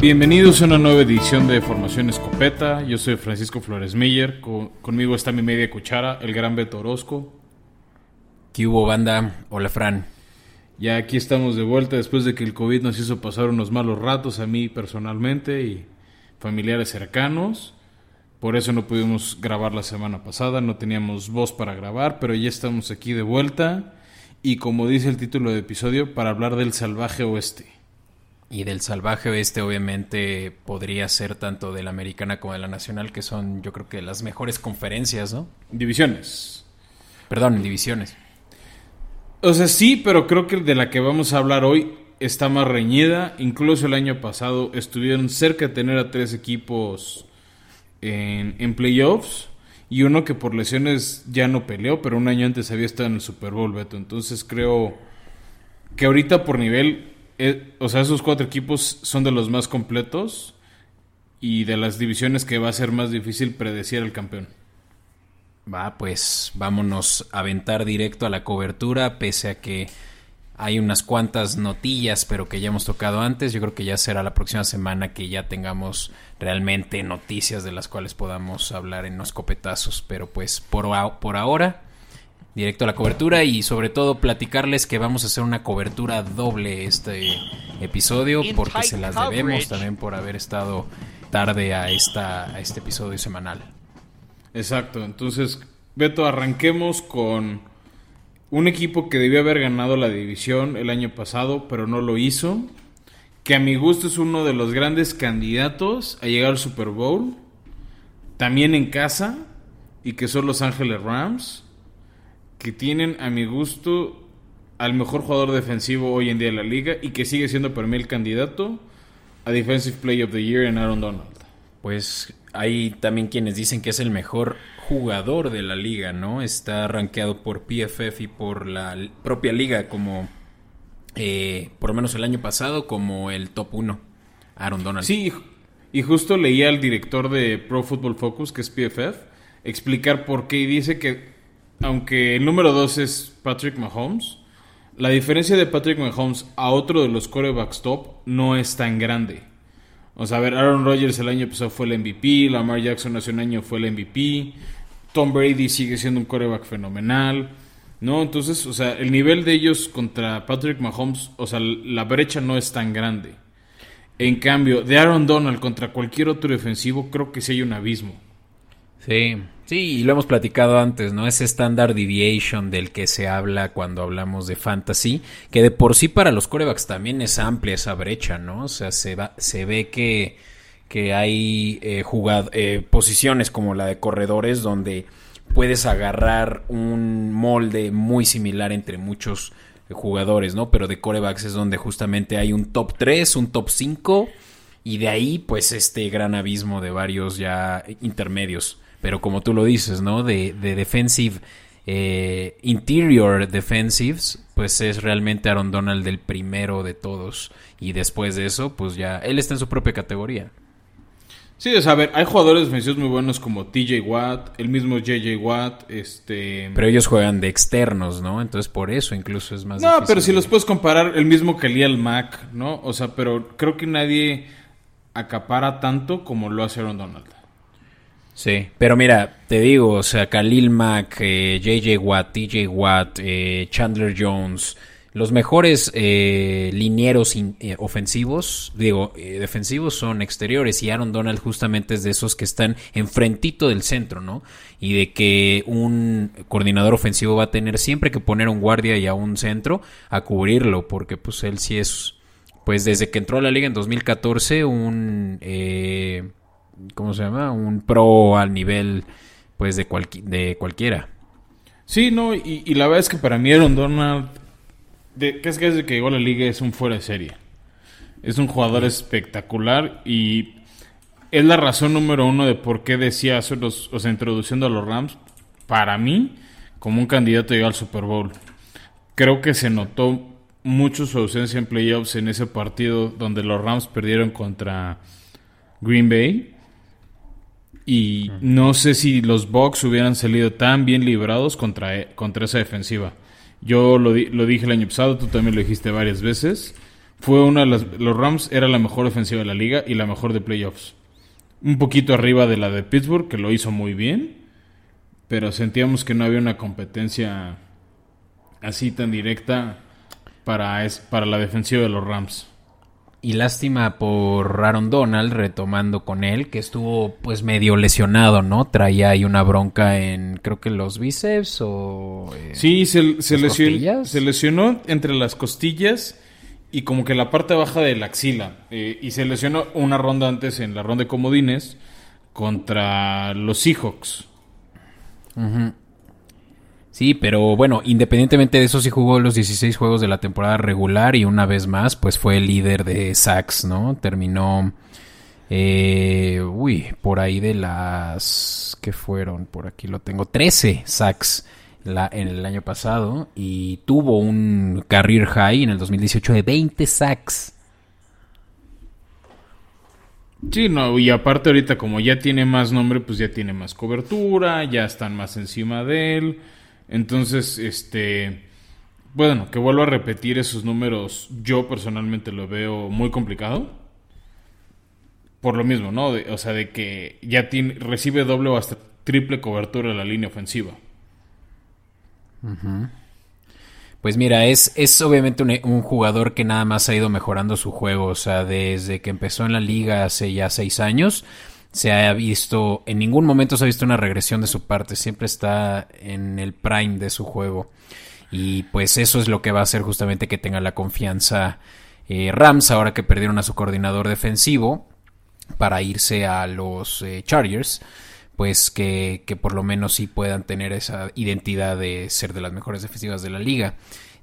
Bienvenidos a una nueva edición de Formación Escopeta. Yo soy Francisco Flores Meyer. conmigo está mi media cuchara, el gran Beto Orozco. ¿Qué hubo, banda? Hola, Fran. Ya aquí estamos de vuelta después de que el COVID nos hizo pasar unos malos ratos a mí personalmente y familiares cercanos. Por eso no pudimos grabar la semana pasada, no teníamos voz para grabar, pero ya estamos aquí de vuelta. Y como dice el título del episodio, para hablar del salvaje oeste. Y del salvaje oeste obviamente podría ser tanto de la americana como de la nacional, que son yo creo que las mejores conferencias, ¿no? Divisiones. Perdón, divisiones. O sea, sí, pero creo que de la que vamos a hablar hoy está más reñida. Incluso el año pasado estuvieron cerca de tener a tres equipos en, en playoffs y uno que por lesiones ya no peleó, pero un año antes había estado en el Super Bowl, Beto. Entonces creo que ahorita por nivel, eh, o sea, esos cuatro equipos son de los más completos y de las divisiones que va a ser más difícil predecir al campeón. Va, pues vámonos a aventar directo a la cobertura, pese a que hay unas cuantas notillas, pero que ya hemos tocado antes. Yo creo que ya será la próxima semana que ya tengamos realmente noticias de las cuales podamos hablar en los copetazos. Pero pues por, por ahora, directo a la cobertura y sobre todo platicarles que vamos a hacer una cobertura doble este episodio porque se las debemos también por haber estado tarde a, esta, a este episodio semanal. Exacto, entonces Beto, arranquemos con un equipo que debió haber ganado la división el año pasado, pero no lo hizo. Que a mi gusto es uno de los grandes candidatos a llegar al Super Bowl. También en casa. Y que son Los Ángeles Rams. Que tienen a mi gusto al mejor jugador defensivo hoy en día de la liga. Y que sigue siendo para mí el candidato a Defensive Player of the Year en Aaron Donald. Pues hay también quienes dicen que es el mejor jugador de la liga, ¿no? Está rankeado por PFF y por la propia liga como, eh, por lo menos el año pasado, como el top 1, Aaron Donald. Sí, y justo leía al director de Pro Football Focus, que es PFF, explicar por qué y dice que aunque el número 2 es Patrick Mahomes, la diferencia de Patrick Mahomes a otro de los corebacks top no es tan grande. O sea, a ver, Aaron Rodgers el año pasado fue el MVP, Lamar Jackson hace un año fue el MVP, Tom Brady sigue siendo un coreback fenomenal, ¿no? Entonces, o sea, el nivel de ellos contra Patrick Mahomes, o sea, la brecha no es tan grande. En cambio, de Aaron Donald contra cualquier otro defensivo, creo que sí hay un abismo. Sí, sí, y lo hemos platicado antes, ¿no? Ese standard deviation del que se habla cuando hablamos de fantasy, que de por sí para los corebacks también es amplia esa brecha, ¿no? O sea, se, va, se ve que que hay eh, eh, posiciones como la de corredores donde puedes agarrar un molde muy similar entre muchos jugadores, ¿no? Pero de corebacks es donde justamente hay un top 3, un top 5 y de ahí pues este gran abismo de varios ya intermedios. Pero como tú lo dices, ¿no? De, de defensive, eh, interior defensives, pues es realmente Aaron Donald el primero de todos. Y después de eso, pues ya él está en su propia categoría. Sí, o sea, a ver, hay jugadores defensivos muy buenos como TJ Watt, el mismo JJ Watt, este... Pero ellos juegan de externos, ¿no? Entonces por eso incluso es más No, pero si los puedes comparar, el mismo Khalil Mack, ¿no? O sea, pero creo que nadie acapara tanto como lo hace Aaron Donald. Sí, pero mira, te digo, o sea, Khalil Mack, JJ eh, Watt, TJ Watt, eh, Chandler Jones los mejores eh, linieros eh, ofensivos, digo, eh, defensivos son exteriores y Aaron Donald justamente es de esos que están enfrentito del centro, ¿no? Y de que un coordinador ofensivo va a tener siempre que poner un guardia y a un centro a cubrirlo, porque pues él sí es, pues desde que entró a la liga en 2014, un, ¿cómo se llama? Un pro al nivel, pues de, de cualquiera. Sí, no, y, y la verdad es que para mí Aaron Donald de, ¿qué es que desde que llegó a la liga es un fuera de serie? Es un jugador espectacular y es la razón número uno de por qué decía, los, o sea, introduciendo a los Rams, para mí, como un candidato a llegar al Super Bowl. Creo que se notó mucho su ausencia en playoffs en ese partido donde los Rams perdieron contra Green Bay. Y no sé si los Bucks hubieran salido tan bien librados contra, contra esa defensiva. Yo lo, lo, dije el año pasado, tú también lo dijiste varias veces. fue una de las, los Rams era la mejor ofensiva de la liga y la mejor de playoffs. Un poquito arriba de la de Pittsburgh, que lo hizo muy bien, pero sentíamos que no había una competencia así tan directa para, es, para la defensiva de los Rams. Y lástima por Aaron Donald, retomando con él, que estuvo pues medio lesionado, ¿no? Traía ahí una bronca en, creo que los bíceps o... Eh, sí, se, se, lesionó, se, lesionó, entre las costillas y como que la parte baja de la axila. Eh, y se lesionó una ronda antes en la ronda de comodines contra los Seahawks. Sí, pero bueno, independientemente de eso, sí jugó los 16 juegos de la temporada regular y una vez más, pues fue el líder de sacks, ¿no? Terminó, eh, uy, por ahí de las, ¿qué fueron? Por aquí lo tengo, 13 sacks en el año pasado y tuvo un career high en el 2018 de 20 sacks. Sí, no, y aparte ahorita como ya tiene más nombre, pues ya tiene más cobertura, ya están más encima de él. Entonces, este, bueno, que vuelvo a repetir esos números, yo personalmente lo veo muy complicado. Por lo mismo, ¿no? o sea, de que ya tiene, recibe doble o hasta triple cobertura en la línea ofensiva. Pues mira, es, es obviamente un, un, jugador que nada más ha ido mejorando su juego. O sea, desde que empezó en la liga hace ya seis años, se ha visto, en ningún momento se ha visto una regresión de su parte, siempre está en el prime de su juego. Y pues eso es lo que va a hacer justamente que tenga la confianza eh, Rams ahora que perdieron a su coordinador defensivo para irse a los eh, Chargers, pues que, que por lo menos sí puedan tener esa identidad de ser de las mejores defensivas de la liga.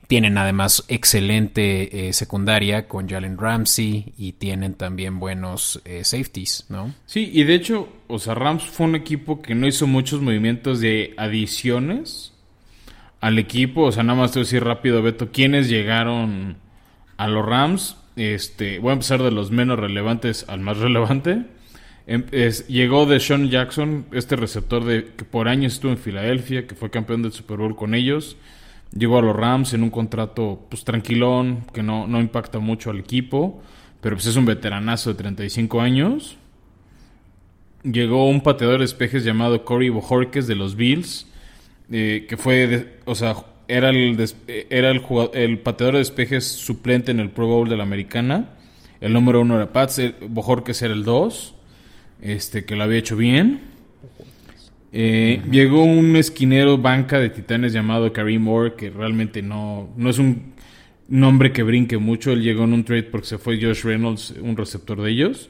Tienen además excelente eh, secundaria con Jalen Ramsey y tienen también buenos eh, safeties, ¿no? Sí, y de hecho, o sea, Rams fue un equipo que no hizo muchos movimientos de adiciones al equipo. O sea, nada más te voy a decir rápido, Beto, quiénes llegaron a los Rams. Este, voy a empezar de los menos relevantes al más relevante. Em, llegó de Sean Jackson, este receptor de, que por años estuvo en Filadelfia, que fue campeón del Super Bowl con ellos. Llegó a los Rams en un contrato pues tranquilón, que no, no impacta mucho al equipo, pero pues es un veteranazo de 35 años. Llegó un pateador de espejes llamado Corey Bojorquez de los Bills, eh, que fue, o sea, era el, era el, el pateador de espejes suplente en el Pro Bowl de la Americana. El número uno era Pats, Bojorquez era el dos, este, que lo había hecho bien. Eh, llegó un esquinero banca de titanes llamado Kareem Moore, que realmente no, no es un nombre que brinque mucho. Él llegó en un trade porque se fue Josh Reynolds, un receptor de ellos.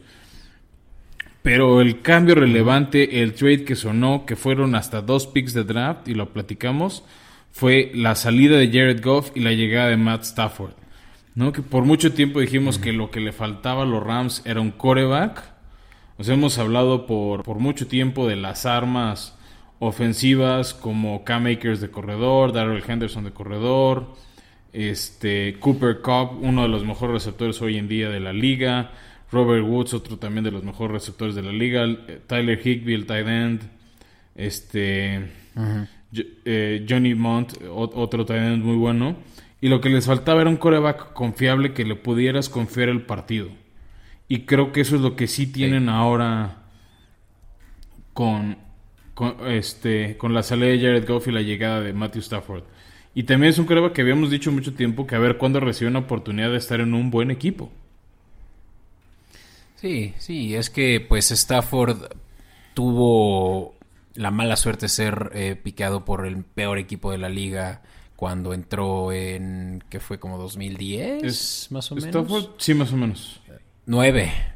Pero el cambio relevante, el trade que sonó, que fueron hasta dos picks de draft, y lo platicamos, fue la salida de Jared Goff y la llegada de Matt Stafford. ¿no? Que por mucho tiempo dijimos que lo que le faltaba a los Rams era un coreback. Nos hemos hablado por, por mucho tiempo de las armas ofensivas como Cam Akers de corredor, Darrell Henderson de corredor, este Cooper Cobb, uno de los mejores receptores hoy en día de la liga, Robert Woods, otro también de los mejores receptores de la liga, Tyler Higbee, el tight end, este eh, Johnny Mont, otro tight end muy bueno. Y lo que les faltaba era un coreback confiable que le pudieras confiar el partido. Y creo que eso es lo que sí tienen ahora con, con, este, con la salida de Jared Goff y la llegada de Matthew Stafford. Y también es un creo que habíamos dicho mucho tiempo que a ver cuándo recibe una oportunidad de estar en un buen equipo. Sí, sí, es que pues Stafford tuvo la mala suerte de ser eh, picado por el peor equipo de la liga cuando entró en, que fue como 2010, es, más o menos. Stafford, sí, más o menos. 9.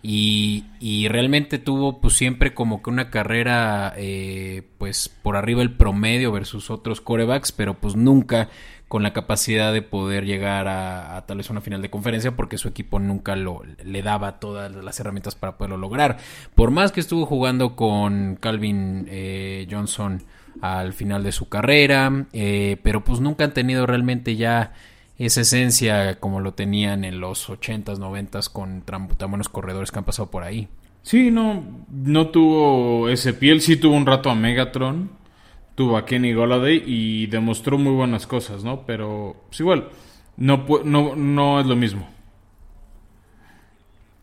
Y, y, realmente tuvo pues siempre como que una carrera eh, pues por arriba el promedio versus otros corebacks, pero pues nunca con la capacidad de poder llegar a, tal vez una final de conferencia porque su equipo nunca lo, le daba todas las herramientas para poderlo lograr. Por más que estuvo jugando con Calvin eh, Johnson al final de su carrera, eh, pero pues nunca han tenido realmente ya esa esencia como lo tenían en los 80s, 90s con tan buenos corredores que han pasado por ahí. Sí, no, no tuvo ese piel, sí tuvo un rato a Megatron, tuvo a Kenny Golladay y demostró muy buenas cosas, ¿no? Pero pues igual, no, no, no es lo mismo.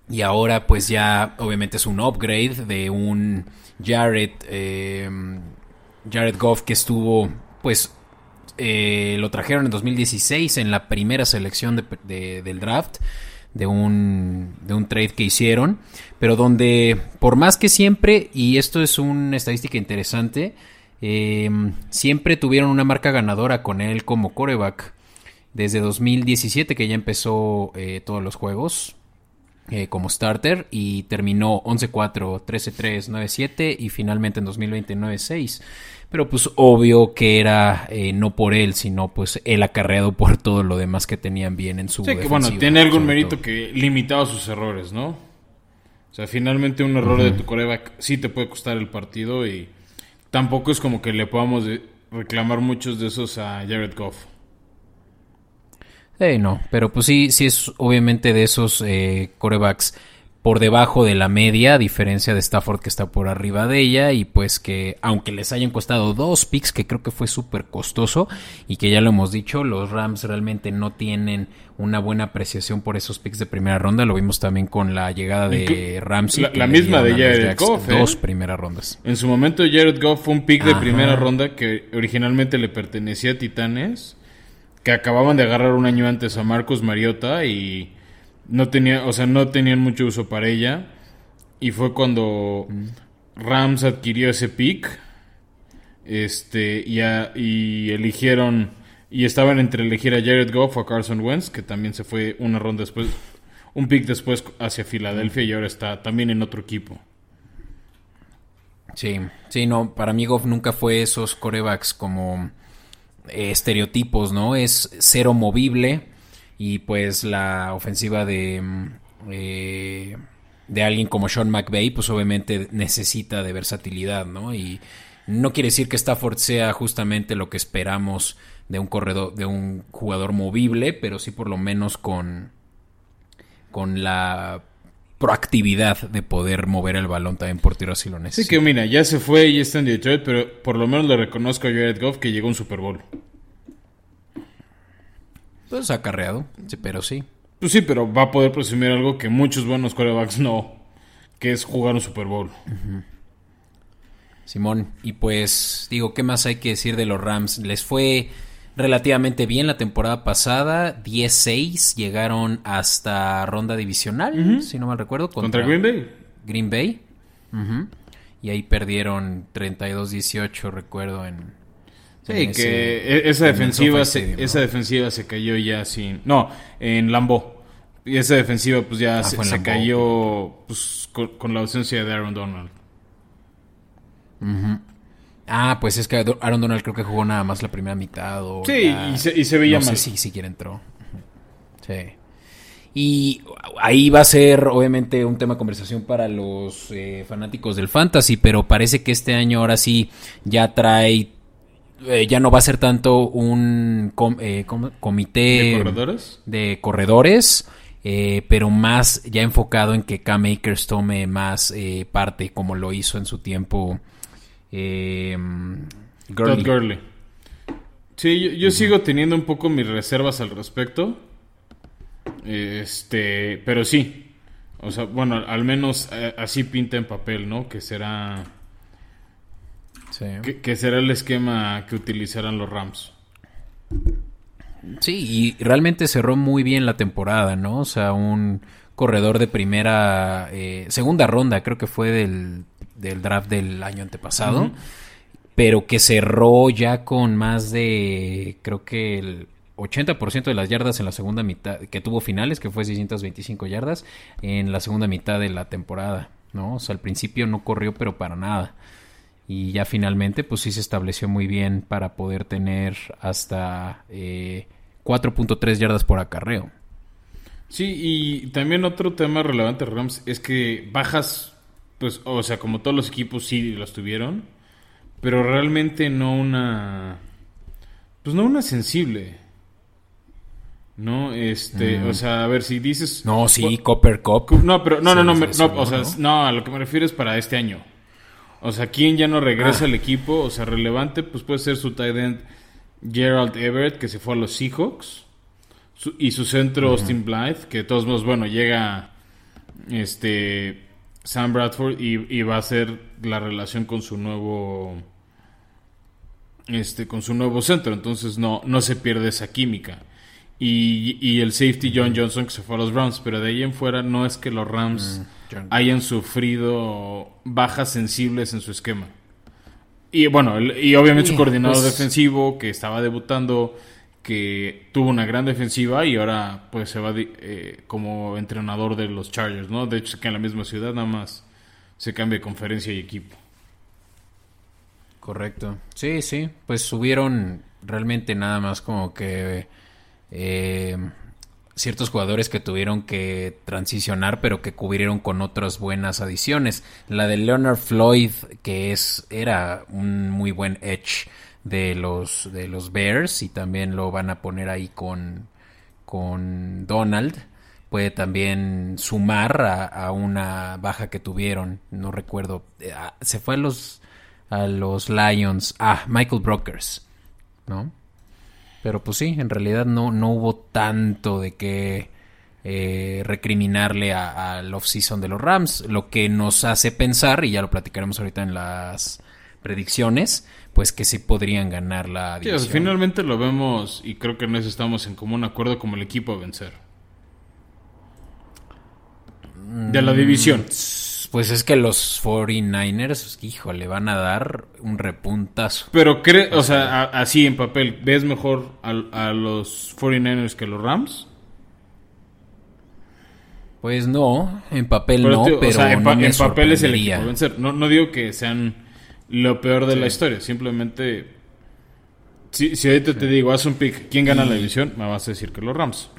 Y ahora pues ya obviamente es un upgrade de un Jared, eh, Jared Goff que estuvo pues eh, lo trajeron en 2016 en la primera selección del draft de un, de un trade que hicieron, pero donde por más que siempre, y esto es una estadística interesante, eh, siempre tuvieron una marca ganadora con él como coreback. Desde 2017 que ya empezó eh, todos los juegos eh, como starter y terminó 11-4, 13-3, 9-7 y finalmente en 2020 9-6 pero pues obvio que era eh, no por él, sino pues él acarreado por todo lo demás que tenían bien en su Sí, que bueno, tiene algún mérito que limitaba sus errores, ¿no? O sea, finalmente un error de tu coreback sí te puede costar el partido y tampoco es como que le podamos reclamar muchos de esos a Jared Goff. Sí, no, pero pues sí, sí es obviamente de esos eh, corebacks por debajo de la media, a diferencia de Stafford que está por arriba de ella y pues que aunque les hayan costado dos picks, que creo que fue súper costoso y que ya lo hemos dicho, los Rams realmente no tienen una buena apreciación por esos picks de primera ronda, lo vimos también con la llegada de Ramsey. La, misma de Jared Goff. Dos ¿eh? primeras rondas. En su momento Jared Goff fue un pick de primera ronda que originalmente le pertenecía a Titanes, que acababan de agarrar un año antes a Marcos Mariota y no tenía, o sea, no tenían mucho uso para ella. Y fue cuando Rams adquirió ese pick. Este, y, y eligieron, y estaban entre elegir a Jared Goff o a Carson Wentz, que también se fue una ronda después, un pick después hacia Filadelfia y ahora está también en otro equipo. Sí, sí, no, para mí Goff nunca fue esos corebacks como eh, estereotipos, ¿no? Es cero movible y pues la ofensiva de, mm, eh, de alguien como Sean McVay, pues obviamente necesita de versatilidad, ¿no? Y no quiere decir que Stafford sea justamente lo que esperamos de un corredor, de un jugador movible, pero sí por lo menos con, con la proactividad de poder mover el balón también por tiro si lo necesita. Sí que mira, ya se fue y está en Detroit, pero por lo menos le reconozco a Jared Goff que llegó a un Super Bowl. Pues acarreado, pero sí. Pues sí, pero va a poder presumir algo que muchos buenos quarterbacks no, que es jugar un Super Bowl. Simón, y pues digo, ¿qué más hay que decir de los Rams? Les fue relativamente bien la temporada pasada, 10-6, llegaron hasta ronda divisional, si no mal recuerdo. Contra, Green Bay. Green Bay. Y ahí perdieron 32-18, recuerdo, en, Sí, que e-, esa defensiva, se, esa defensiva se cayó ya sin... No, en Lambo. Y esa defensiva pues ya ah, se, cayó pues, con, la ausencia de Aaron Donald. Ah, pues es que Aaron Donald creo que jugó nada más la primera mitad. O sí, y, se, veía no mal. Sé si siquiera entró. Sí. Y ahí va a ser obviamente un tema de conversación para los eh, fanáticos del fantasy, pero parece que este año ahora sí ya trae eh, ya no va a ser tanto un eh, comité de corredores, eh, pero más ya enfocado en que Cam Akers tome más parte como lo hizo en su tiempo Gurley. Sí, yo, sigo teniendo un poco mis reservas al respecto. Este, pero sí. O sea, bueno, al menos así pinta en papel, ¿no? Que será que, será el esquema que utilizarán los Rams. Sí, y realmente cerró muy bien la temporada, ¿no? O sea, un corredor de primera, eh, segunda ronda, creo que fue del, draft del año antepasado, pero que cerró ya con más de, creo que el 80% de las yardas en la segunda mitad, que tuvo finales, que fue 625 yardas, en la segunda mitad de la temporada, ¿no? O sea, al principio no corrió, pero para nada y ya finalmente pues sí se estableció muy bien para poder tener hasta 4.3 eh, yardas por acarreo. Sí, y también otro tema relevante Rams es que bajas, pues, o sea, como todos los equipos sí las tuvieron, pero realmente no una, pues no una sensible. No, este, o sea, a ver si dices... No, sí, Copper Cup. No, pero no, no, no, no, o sea, no, a lo que me refiero es para este año. O sea, ¿quién ya no regresa ah. al equipo? O sea, relevante, pues puede ser su tight end Gerald Everett, que se fue a los Seahawks. y su centro Austin Blythe, que de todos modos, bueno, llega este Sam Bradford y, va a ser la relación con su nuevo este con su nuevo centro entonces no no se pierde esa química y, el safety John Johnson que se fue a los Rams pero de ahí en fuera no es que los Rams mm, hayan sufrido bajas sensibles en su esquema y bueno y obviamente su coordinador pues defensivo que estaba debutando que tuvo una gran defensiva y ahora pues se va eh, como entrenador de los Chargers, ¿no? De hecho que en la misma ciudad nada más se cambia de conferencia y equipo. Correcto. Sí, sí, pues subieron realmente nada más como que eh, ciertos jugadores que tuvieron que transicionar pero que cubrieron con otras buenas adiciones. La de Leonard Floyd que es era un muy buen edge de los, de los Bears y también lo van a poner ahí con, con Donald. Puede también sumar a, una baja que tuvieron, no recuerdo. Eh, ah, se fue a los, a los Lions. Ah, Michael Brokers, ¿no? Pero pues sí, en realidad no, no hubo tanto de que eh, recriminarle al off-season de los Rams. Lo que nos hace pensar, y ya lo platicaremos ahorita en las predicciones, pues que sí podrían ganar la división. finalmente lo vemos y creo que en eso estamos en común acuerdo como el equipo a vencer. De la división. Mm, pues es que los 49ers, híjole, van a dar un repuntazo. Pero, cree, o sea, así en papel, ¿ves mejor a, los 49ers que los Rams? Pues no, en papel no, pero en, papel es el equipo vencer. No, no digo que sean lo peor de la historia. Simplemente, si, si ahorita te digo, haz un pick, ¿quién gana la división? Me vas a decir que los Rams.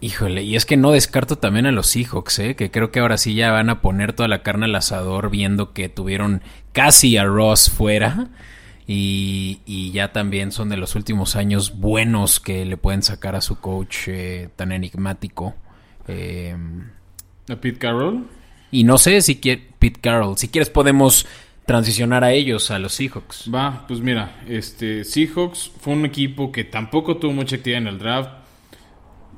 Híjole, y es que no descarto también a los Seahawks, ¿eh? que creo que ahora sí ya van a poner toda la carne al asador viendo que tuvieron casi a Ross fuera y, y ya también son de los últimos años buenos que le pueden sacar a su coach eh, tan enigmático. Eh, ¿A Pete Carroll? Y no sé si quiere Pete Carroll. Si quieres podemos transicionar a ellos, a los Seahawks. Va, pues mira, este Seahawks fue un equipo que tampoco tuvo mucha actividad en el draft.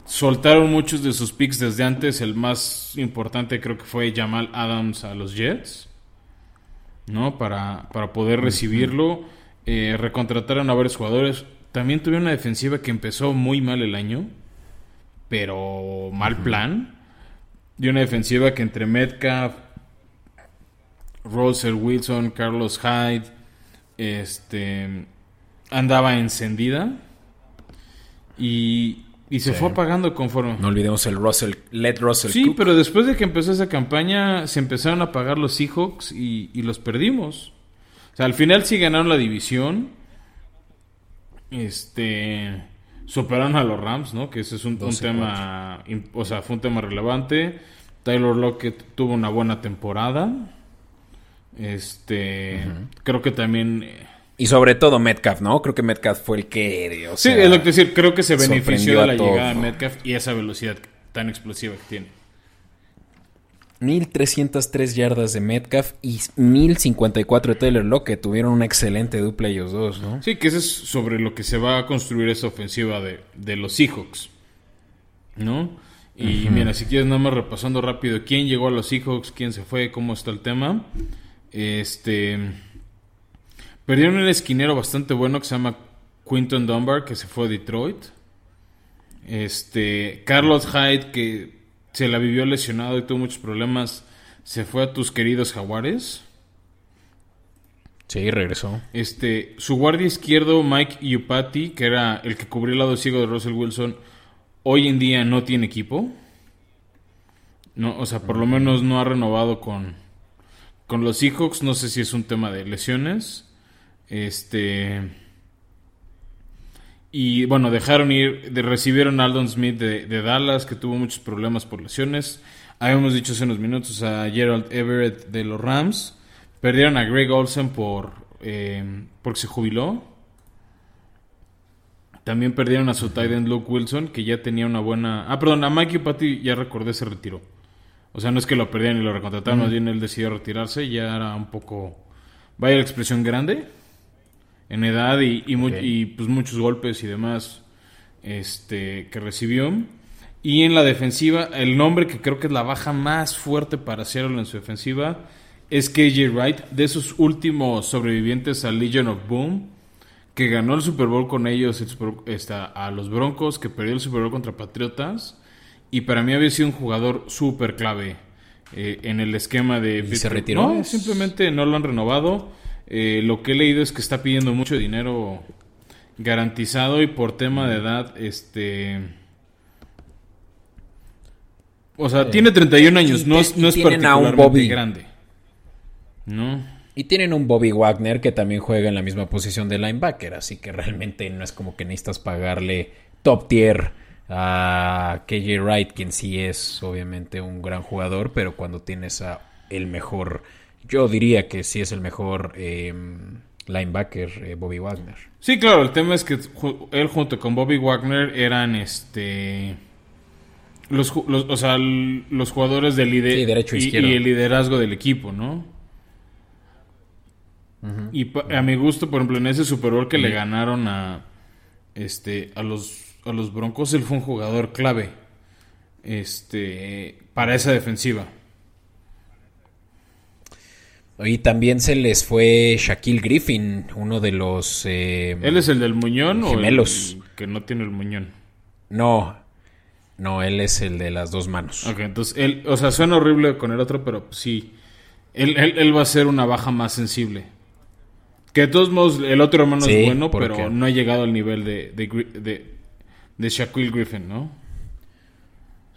Soltaron muchos de sus picks desde antes. El más importante creo que fue Jamal Adams a los Jets. ¿No? Para, para poder recibirlo. Eh, recontrataron a varios jugadores. También tuvieron una defensiva que empezó muy mal el año. Pero mal plan. Y una defensiva que entre Metcalf, Russell Wilson, Carlos Hyde, este, andaba encendida y, se fue apagando conforme. No olvidemos el Russell, Let Russell. Sí, pero después de que empezó esa campaña se empezaron a apagar los Seahawks y, y los perdimos. O sea, al final sí ganaron la división. Este superaron a los Rams, ¿no? Que ese es un, tema, o sea, fue un tema relevante. Taylor Lockett tuvo una buena temporada. Este, creo que también... Y sobre todo Metcalf, ¿no? Creo que Metcalf fue el que... sí, es lo que decir, creo que se benefició de la llegada de Metcalf y esa velocidad tan explosiva que tiene. 1303 yardas de Metcalf y 1054 de Taylor Lockett. Tuvieron una excelente dupla ellos dos, ¿no? Sí, que eso es sobre lo que se va a construir esa ofensiva de, de los Seahawks, ¿no? Y mira, si quieres nada más repasando rápido quién llegó a los Seahawks, quién se fue, cómo está el tema. Este perdieron un esquinero bastante bueno que se llama Quinton Dunbar, que se fue a Detroit. Este Carlos Hyde, que se la vivió lesionado y tuvo muchos problemas, se fue a tus queridos Jaguares. Sí, regresó. Este, su guardia izquierdo, Mike Yupati, que era el que cubrió el lado ciego de Russell Wilson, hoy en día no tiene equipo. No, o sea, por lo menos no ha renovado con, con los Seahawks. No sé si es un tema de lesiones. Este. Y bueno, dejaron ir, de, recibieron a Aldon Smith de, Dallas, que tuvo muchos problemas por lesiones. Habíamos dicho hace unos minutos a Gerald Everett de los Rams. Perdieron a Greg Olsen por, eh, porque se jubiló. También perdieron a su tight end Luke Wilson, que ya tenía una buena. Ah, perdón, a Mikey Patty ya recordé se retiró. O sea, no es que lo perdieran y lo recontrataron, más bien él decidió retirarse. Ya era un poco. Vaya la expresión grande. En edad y, y, pues muchos golpes y demás este, que recibió. Y en la defensiva, el nombre que creo que es la baja más fuerte para Seattle en su defensiva es KJ Wright, de esos últimos sobrevivientes al Legion of Boom, que ganó el Super Bowl con ellos a los Broncos, que perdió el Super Bowl contra Patriotas. Y para mí había sido un jugador súper clave eh, en el esquema de... ¿Y se retiró? No, simplemente no lo han renovado. Eh, lo que he leído es que está pidiendo mucho dinero garantizado y por tema de edad, este... O sea, tiene 31 años, no, es, no es particularmente grande. ¿No? Y tienen un Bobby Wagner que también juega en la misma posición de linebacker, así que realmente no es como que necesitas pagarle top tier a KJ Wright, quien sí es obviamente un gran jugador, pero cuando tienes a el mejor, yo diría que sí es el mejor em, linebacker, eh, Bobby Wagner. Sí, claro, el tema es que él junto con Bobby Wagner eran este los, o sea, los jugadores del lider derecho y, y, el liderazgo del equipo, ¿no? Y a mi gusto, por ejemplo, en ese Super Bowl que le ganaron a este a los a los Broncos, él fue un jugador clave este para esa defensiva. Y también se les fue Shaquille Griffin, uno de los... Eh, ¿Él es el del muñón gemelos. o el que no tiene el muñón? No, no, él es el de las dos manos. Ok, entonces él, o sea, suena horrible con el otro, pero sí, él, él, va a ser una baja más sensible. Que de todos modos el otro hermano es bueno, pero no ha llegado al nivel de, de, de, Shaquille Griffin, ¿no?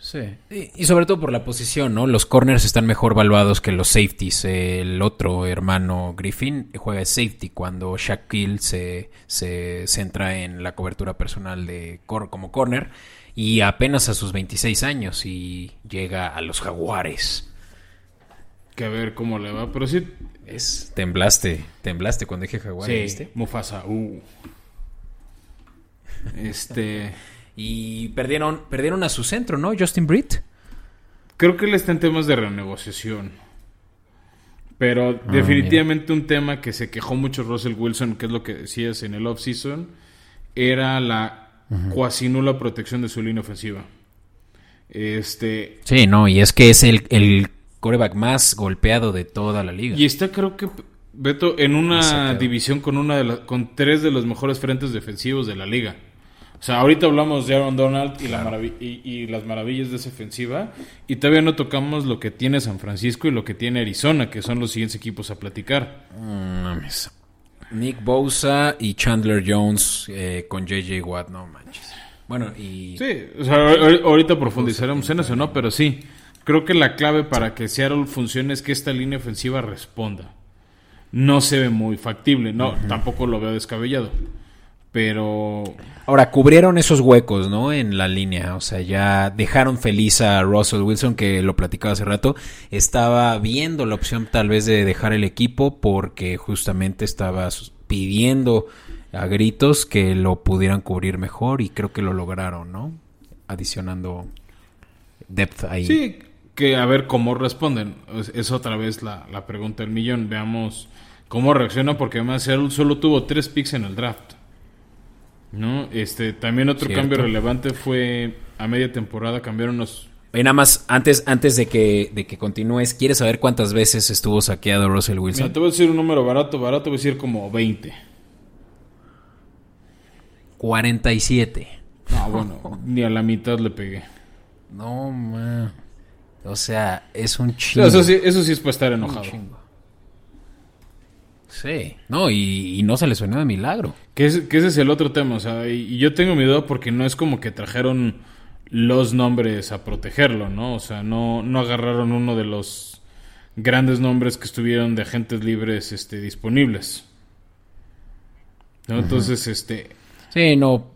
Sí. Y, sobre todo por la posición, ¿no? Los corners están mejor valuados que los safeties. El otro hermano Griffin juega safety cuando Shaquille se, se centra en la cobertura personal de como corner y apenas a sus 26 años y llega a los jaguares. Que a ver cómo le va, pero sí... Es, temblaste, temblaste cuando dije jaguares, sí, Mufasa, uh. Este... y perdieron, perdieron a su centro, ¿no? Justin Britt. Creo que él está en temas de renegociación. Pero ah, definitivamente un tema que se quejó mucho Russell Wilson, que es lo que decías en el off-season, era la cuasi nula protección de su línea ofensiva. Este. Sí, no, y es que es el, el coreback más golpeado de toda la liga. Y está, creo que, Beto, en una división con una de con tres de los mejores frentes defensivos de la liga. O sea, ahorita hablamos de Aaron Donald y, la y, las maravillas de esa ofensiva. Y todavía no tocamos lo que tiene San Francisco y lo que tiene Arizona, que son los siguientes equipos a platicar. Mm, Nick Bosa y Chandler Jones eh, con JJ Watt, no manches. Bueno, y... Sí, o sea, ahorita profundizaremos en eso, ¿no? Pero sí, creo que la clave para que Seattle funcione es que esta línea ofensiva responda. No se ve muy factible, no, tampoco lo veo descabellado. Pero. Ahora, cubrieron esos huecos, ¿no? En la línea. O sea, ya dejaron feliz a Russell Wilson, que lo platicaba hace rato. Estaba viendo la opción tal vez de dejar el equipo porque justamente estaba pidiendo a gritos que lo pudieran cubrir mejor y creo que lo lograron, ¿no? Adicionando depth ahí. Sí, que a ver cómo responden. Es, otra vez la, la pregunta del millón. Veamos cómo reacciona porque además él solo tuvo tres picks en el draft. ¿No? Este, también otro cambio relevante fue a media temporada cambiaron los... Oye, nada más, antes, antes de que, de que continúes, ¿quieres saber cuántas veces estuvo saqueado Russell Wilson? te voy a decir un número barato, barato, voy a decir como 20. 47. Ah, bueno, ni a la mitad le pegué. No, man. O sea, es un chingo. Eso sí, eso sí es para estar enojado. Sí, no, y, no se le suena de milagro. Que, ese es el otro tema, o sea, y, yo tengo mi duda porque no es como que trajeron los nombres a protegerlo, ¿no? O sea, no, no agarraron uno de los grandes nombres que estuvieron de agentes libres este, disponibles. ¿no? Entonces, este... Sí, no,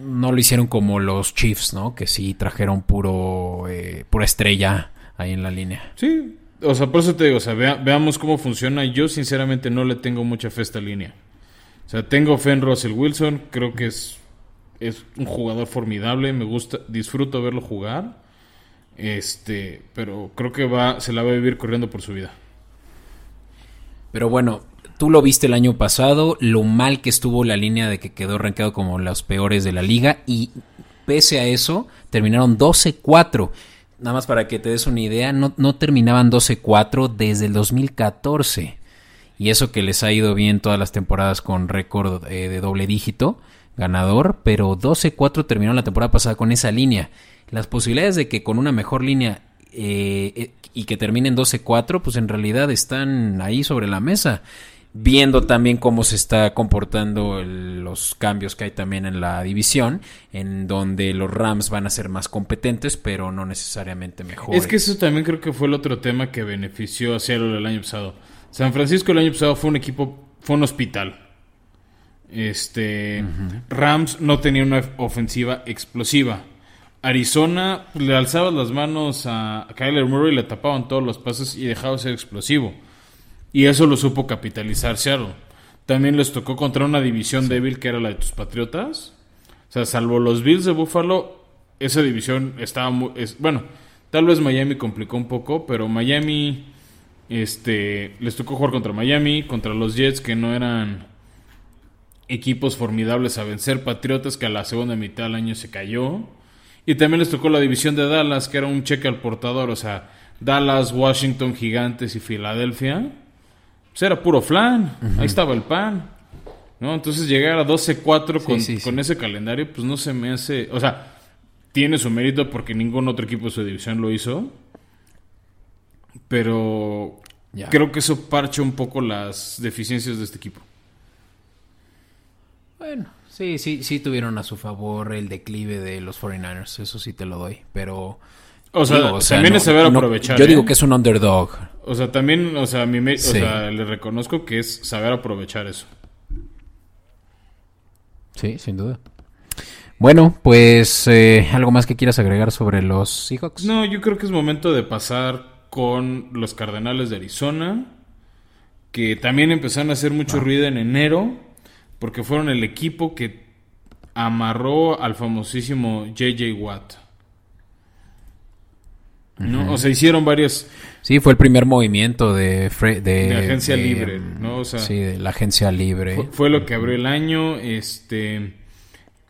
no lo hicieron como los Chiefs, ¿no? Que sí trajeron puro, eh, pura estrella ahí en la línea. Sí, o sea, por eso te digo, o sea, veamos cómo funciona. Yo sinceramente no le tengo mucha fe a esta línea. O sea, tengo fe en Russell Wilson, creo que es, es un jugador formidable, me gusta, disfruto verlo jugar. Este, pero creo que va, se la va a vivir corriendo por su vida. Pero bueno, tú lo viste el año pasado, lo mal que estuvo la línea de que quedó rankeado como los peores de la liga y pese a eso, terminaron 12-4. Nada más para que te des una idea, no, no terminaban 12-4 desde el 2014. Y eso que les ha ido bien todas las temporadas con récord eh, de doble dígito ganador, pero 12-4 terminó la temporada pasada con esa línea. Las posibilidades de que con una mejor línea eh, eh, y que terminen 12-4, pues en realidad están ahí sobre la mesa. Viendo también cómo se está comportando los cambios que hay también en la división, en donde los Rams van a ser más competentes, pero no necesariamente mejores. Es que eso también creo que fue el otro tema que benefició a Seattle el año pasado. San Francisco el año pasado fue un equipo, fue un hospital. Este, Rams no tenía una ofensiva explosiva. Arizona le alzaban las manos a Kyler Murray, le tapaban todos los pases y dejaba de ser explosivo. Y eso lo supo capitalizar Seattle. También les tocó contra una división débil que era la de tus Patriotas. O sea, salvo los Bills de Buffalo, esa división estaba muy... bueno, tal vez Miami complicó un poco, pero Miami... Este, les tocó jugar contra Miami, contra los Jets que no eran equipos formidables a vencer, Patriotas que a la segunda mitad del año se cayó. Y también les tocó la división de Dallas, que era un cheque al portador, o sea, Dallas, Washington, Gigantes y Filadelfia. Pues era puro flan, ahí estaba el pan. ¿no? Entonces llegar a 12-4 con, con ese calendario, pues no se me hace... O sea, tiene su mérito porque ningún otro equipo de su división lo hizo. Pero creo que eso parcha un poco las deficiencias de este equipo. Bueno, sí, sí, sí tuvieron a su favor el declive de los 49ers, eso sí te lo doy, pero... O sea, también es saber aprovechar. yo digo ¿eh? que es un underdog. O sea, también, o sea, o sea, le reconozco que es saber aprovechar eso. Sí, sin duda. Bueno, pues eh, algo más que quieras agregar sobre los Seahawks. No, yo creo que es momento de pasar con los Cardenales de Arizona, que también empezaron a hacer mucho ruido en enero porque fueron el equipo que amarró al famosísimo JJ Watt. ¿no? O sea, hicieron varias... Sí, fue el primer movimiento de... De, agencia libre, ¿no? O sea, sí, de la agencia libre. Fue, lo que abrió el año, este...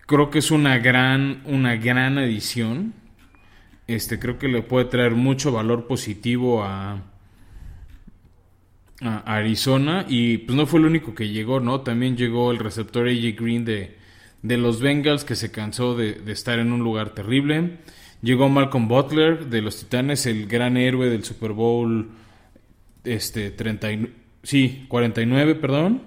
Creo que es una gran, una gran edición. Este, creo que le puede traer mucho valor positivo a, a Arizona y pues no fue el único que llegó, ¿no? También llegó el receptor AJ Green de, de los Bengals que se cansó de, estar en un lugar terrible. Llegó Malcolm Butler de los Titanes, el gran héroe del Super Bowl este 30 sí, 49, perdón.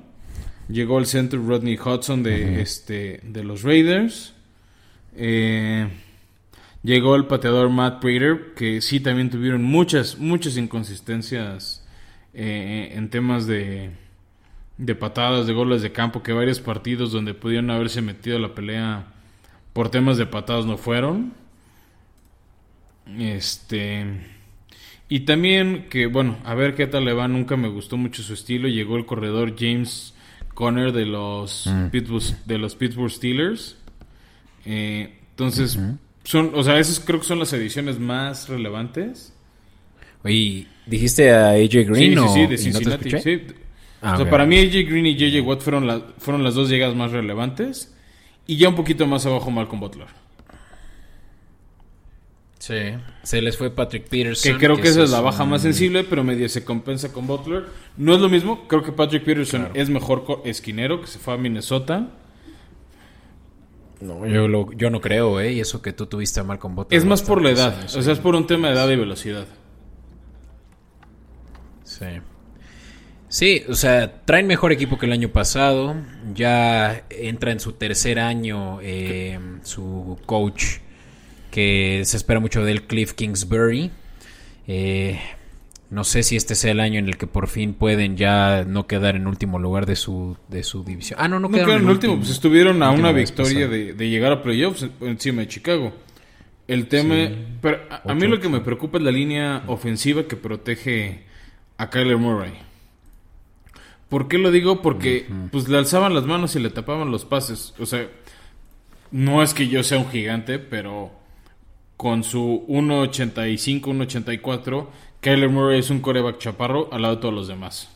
Llegó el center Rodney Hudson de este de los Raiders. Eh, llegó el pateador Matt Prater, que sí también tuvieron muchas muchas inconsistencias eh, en temas de, de patadas, de goles de campo, que varios partidos donde pudieron haberse metido a la pelea por temas de patadas no fueron. Este. Y también que, bueno, a ver qué tal le va, nunca me gustó mucho su estilo. Llegó el corredor James Conner de los, mm. Pittsburgh, de los Pittsburgh Steelers. Eh, entonces, son, o sea, esas creo que son las ediciones más relevantes. Oye, ¿dijiste a AJ Green? Sí, sí, sí, de Cincinnati. sí. Ah, o sea, para mí AJ Green y JJ Watt fueron, fueron las dos llegadas más relevantes. Y ya un poquito más abajo Malcolm Butler. Sí. Se les fue Patrick Peterson. Que creo que, esa es la baja más sensible, pero medio se compensa con Butler. No es lo mismo. Creo que Patrick Peterson es mejor esquinero, que se fue a Minnesota. No, yo, yo no creo, ¿eh? Y eso que tú tuviste a Malcolm Butler. Es más por la edad. O sea, es por un tema de edad y velocidad. Sí. Sí, o sea, traen mejor equipo que el año pasado. Ya entra en su tercer año eh, su coach, que se espera mucho del Cliff Kingsbury. Eh, no sé si este sea el año en el que por fin pueden ya no quedar en último lugar de su, de su división. Ah, no, no, quedaron, en último. Pues estuvieron a una victoria de, llegar a playoffs encima de Chicago. El tema... pero a, mí lo que me preocupa es la línea ofensiva que protege a Kyler Murray. ¿Por qué lo digo? Porque pues le alzaban las manos y le tapaban los pases. O sea, no es que yo sea un gigante, pero con su 1.85, 1.84, Kyler Murray es un coreback chaparro al lado de todos los demás.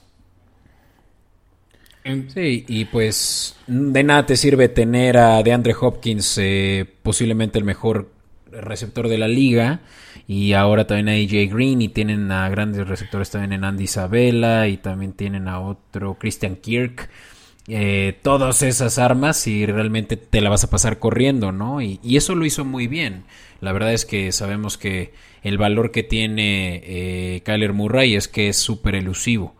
Sí, y pues de nada te sirve tener a DeAndre Hopkins, eh, posiblemente el mejor receptor de la liga, y ahora también a AJ Green, y tienen a grandes receptores también en Andy Isabella, y también tienen a otro Christian Kirk. Eh, todas esas armas y realmente te la vas a pasar corriendo, ¿no? Y, eso lo hizo muy bien. La verdad es que sabemos que el valor que tiene eh, Kyler Murray es que es súper elusivo.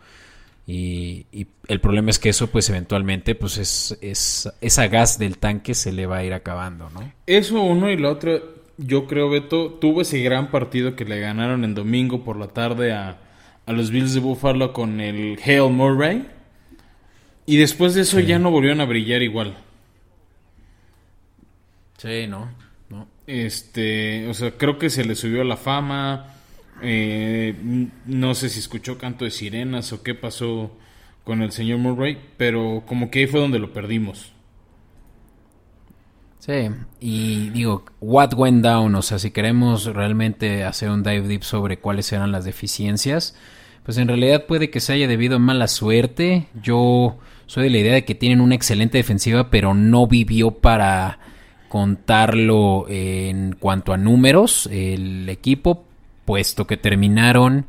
Y, el problema es que eso, pues eventualmente, pues es, es, esa gas del tanque se le va a ir acabando, ¿no? Eso uno y lo otro, yo creo, Beto, tuvo ese gran partido que le ganaron en domingo por la tarde a, a los Bills de Buffalo con el Hale Murray. Y después de eso ya no volvieron a brillar igual. Sí, no. Este, o sea, creo que se le subió la fama eh, no sé si escuchó canto de sirenas o qué pasó con el señor Murray, pero como que ahí fue donde lo perdimos. Sí, y digo, what went down, o sea, si queremos realmente hacer un dive deep sobre cuáles eran las deficiencias, pues en realidad puede que se haya debido a mala suerte. Yo soy de la idea de que tienen una excelente defensiva, pero no vivió para contarlo en cuanto a números el equipo, puesto que terminaron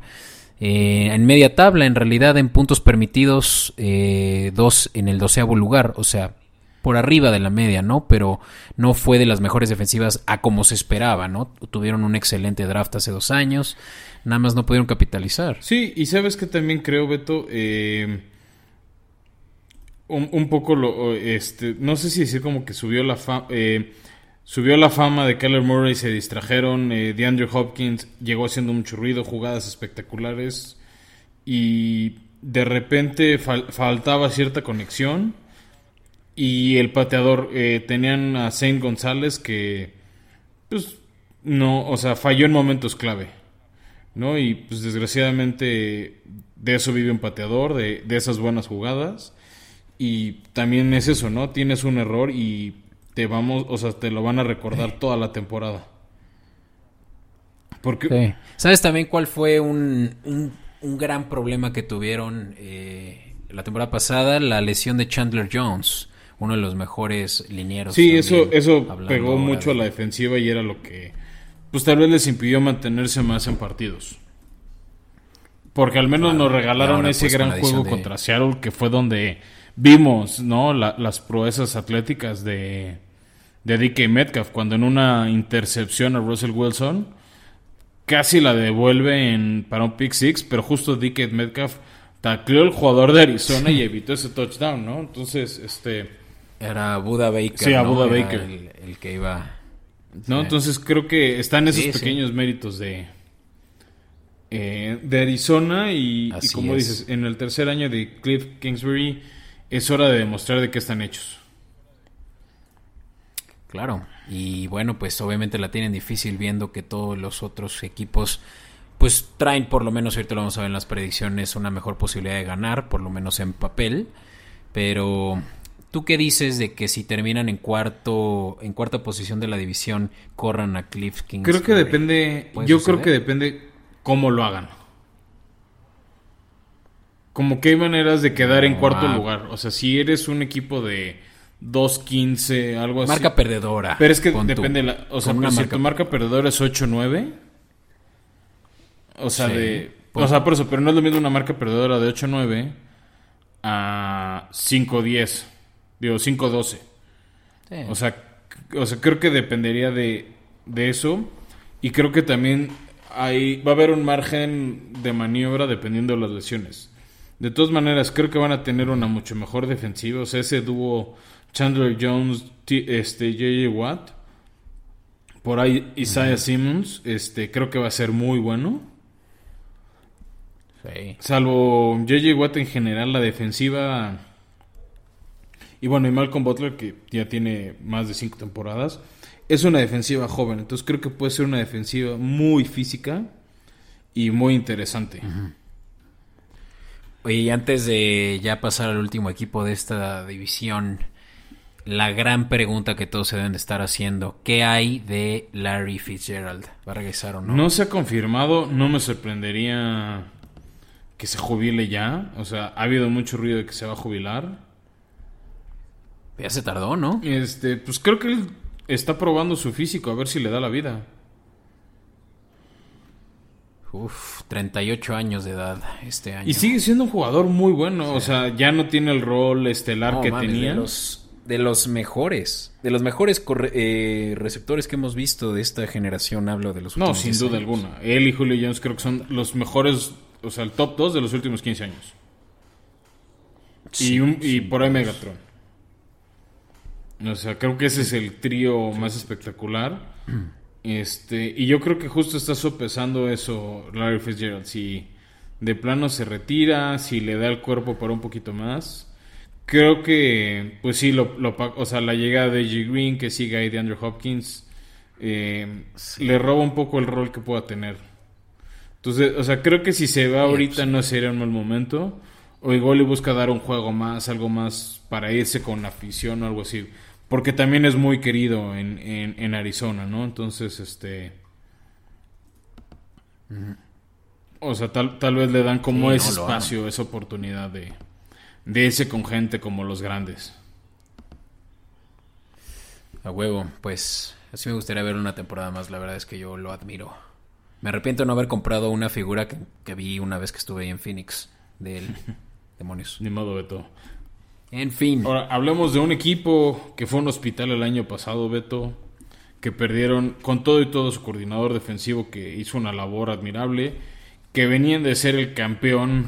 eh, en media tabla, en realidad en puntos permitidos, eh, dos en el doceavo lugar, o sea, por arriba de la media, ¿no? Pero no fue de las mejores defensivas a como se esperaba, ¿no? Tuvieron un excelente draft hace dos años, nada más no pudieron capitalizar. Sí, y sabes que también creo, Beto, eh, un, poco lo, este, no sé si decir como que subió la fama, Subió la fama de Keller Murray, se distrajeron. Eh, DeAndre Hopkins llegó haciendo mucho ruido, jugadas espectaculares. Y de repente faltaba cierta conexión. Y el pateador, eh, tenían a Saint González que, pues, no, o sea, falló en momentos clave. ¿No? Y pues desgraciadamente de eso vive un pateador, de, de esas buenas jugadas. Y también es eso, ¿no? Tienes un error y te vamos, o sea, te lo van a recordar toda la temporada. Porque... ¿Sabes también cuál fue un, un, gran problema que tuvieron eh, la temporada pasada? La lesión de Chandler Jones, uno de los mejores linieros. Sí, eso, eso pegó mucho a la defensiva y era lo que, pues tal vez les impidió mantenerse más en partidos. Porque al menos nos regalaron ese pues, gran juego contra Seattle, que fue donde vimos, ¿no? las proezas atléticas de, de DK Metcalf, cuando en una intercepción a Russell Wilson casi la devuelve en, para un pick six, pero justo DK Metcalf tacleó el jugador de Arizona y evitó ese touchdown, ¿no? Entonces, este... Era Buda Baker. Sí, a Buda Baker. El, que iba... ¿No? Entonces creo que están esos pequeños méritos de... Eh, de Arizona y, y como dices, en el tercer año de Cliff Kingsbury es hora de demostrar de qué están hechos. Claro, y bueno, pues obviamente la tienen difícil viendo que todos los otros equipos pues traen por lo menos, ahorita lo vamos a ver en las predicciones, una mejor posibilidad de ganar, por lo menos en papel, pero ¿tú qué dices de que si terminan en cuarto en cuarta posición de la división corran a Cliff Kings? Creo que depende, yo creo que depende cómo lo hagan. Como que hay maneras de quedar en cuarto ah. lugar. O sea, si eres un equipo de 2.15, algo así. Marca perdedora. Pero es que depende. La, o sea, si tu marca perdedora es 8-9. O sea, de. O sea, por eso, pero no es lo mismo una marca perdedora de 8-9 a 5-10. Digo, 5-12. O, sea, o sea, creo que dependería de, de eso. Y creo que también hay, va a haber un margen de maniobra dependiendo de las lesiones. De todas maneras, creo que van a tener una mucho mejor defensiva. O sea, ese dúo Chandler Jones, este, J.J. Watt. Por ahí Isaiah Simmons. Este, creo que va a ser muy bueno. Salvo J.J. Watt en general, la defensiva. Y bueno, y Malcolm Butler, que ya tiene más de cinco temporadas. Es una defensiva joven. Entonces creo que puede ser una defensiva muy física y muy interesante. Oye, y antes de ya pasar al último equipo de esta división, la gran pregunta que todos se deben de estar haciendo, ¿qué hay de Larry Fitzgerald? ¿Va a regresar o no? No se ha confirmado, no me sorprendería que se jubile ya. O sea, ha habido mucho ruido de que se va a jubilar. Ya se tardó, ¿no? Este, pues creo que él está probando su físico a ver si le da la vida. Uf, 38 años de edad este año. Y sigue siendo un jugador muy bueno. O sea, ya no tiene el rol estelar No, que mames, tenía. De los, de los mejores. De los mejores eh, receptores que hemos visto de esta generación, hablo de los No, últimos sin 10 duda años. alguna. Él y Julio Jones creo que son los mejores, o sea, el top 2 de los últimos 15 años. Sí, y, un- y por ahí Megatron. O sea, creo que ese es el trío más espectacular. Este, y yo creo que justo está sopesando eso Larry Fitzgerald. Si de plano se retira, si le da el cuerpo para un poquito más. Creo que, pues sí, lo, lo o sea, la llegada de G. Green, que siga ahí de Andrew Hopkins, eh, le roba un poco el rol que pueda tener. Entonces, o sea, creo que si se va ahorita no sería un mal momento. O igual le busca dar un juego más, algo más para irse con afición o algo así. Porque también es muy querido en, en, en Arizona, ¿no? Entonces, este... O sea, tal, tal vez le dan como Sí, ese no, espacio, esa oportunidad de, de irse con gente como los grandes. A huevo, pues así me gustaría ver una temporada más, la verdad es que yo lo admiro. Me arrepiento de no haber comprado una figura que, que vi una vez que estuve ahí en Phoenix del demonios. Ni modo, Beto. En fin, Ahora, hablemos de un equipo que fue un hospital el año pasado, Beto, que perdieron con todo y todo su coordinador defensivo que hizo una labor admirable, que venían de ser el campeón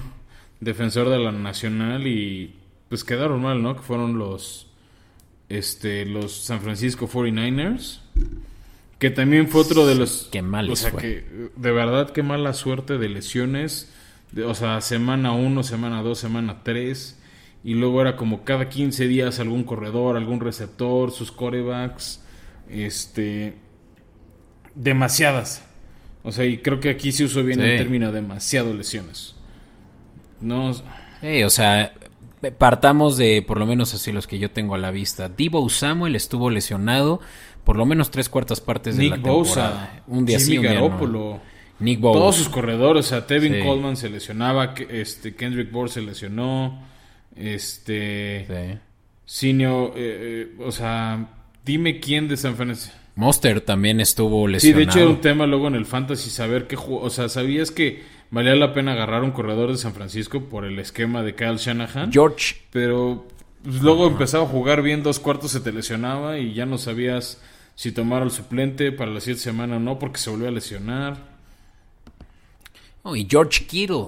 defensor de la nacional y pues quedaron mal, ¿no? Que fueron los este los San Francisco 49ers, que también fue otro de los Qué mal o sea, fue. que de verdad qué mala suerte de lesiones, de- o sea, semana 1, semana 2, semana 3 y luego era como cada 15 días algún corredor, algún receptor, sus corebacks, este, demasiadas. O sea, y creo que aquí se usó bien Sí. el término demasiado lesiones. No, Sí, o sea, partamos de por lo menos así los que yo tengo a la vista. Debo Samuel estuvo lesionado por lo menos tres cuartas partes de la temporada. Bosa, un día sí, Jimmy un día no. Garoppolo, Nick Bosa. todos sus corredores, o sea, Tevin Sí. Coleman se lesionaba, este, Kendrick Bourne se lesionó, este, Sí. Sinio, eh, eh, o sea, dime quién de San Francisco. Monster también estuvo Sí, lesionado. de hecho era un tema luego en el fantasy saber qué jugó, o sea, ¿sabías que valía la pena agarrar un corredor de San Francisco por el esquema de Kyle Shanahan? George Pero pues, luego empezaba a jugar bien dos cuartos, se te lesionaba y ya no sabías si tomar al suplente para la siguiente semana o no porque se volvió a lesionar. Oh, y George Kittle.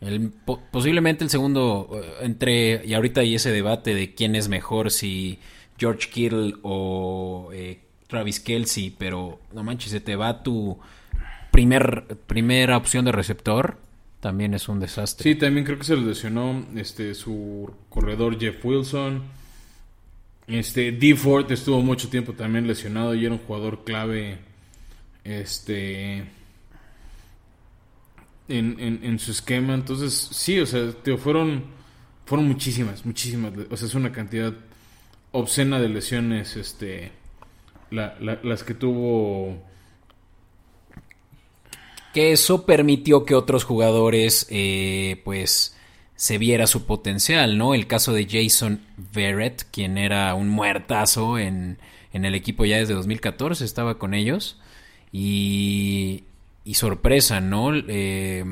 El, po- posiblemente el segundo eh, entre y ahorita hay ese debate de quién es mejor si George Kittle o eh, Travis Kelsey, pero no manches, se te va tu primer primera opción de receptor, también es un desastre. Sí, también creo que se le lesionó este su corredor Jeff Wilson. Este D Ford estuvo mucho tiempo también lesionado y era un jugador clave este en, en, en su esquema. Entonces, sí, o sea, tío, fueron fueron muchísimas, muchísimas, o sea, es una cantidad obscena de lesiones este la- la- las que tuvo Que eso permitió que otros jugadores, eh, pues, se viera su potencial, ¿no? El caso de Jason Verrett, quien era un muertazo en, en el equipo ya desde 2014, estaba con ellos. Y, y sorpresa, ¿no? Eh,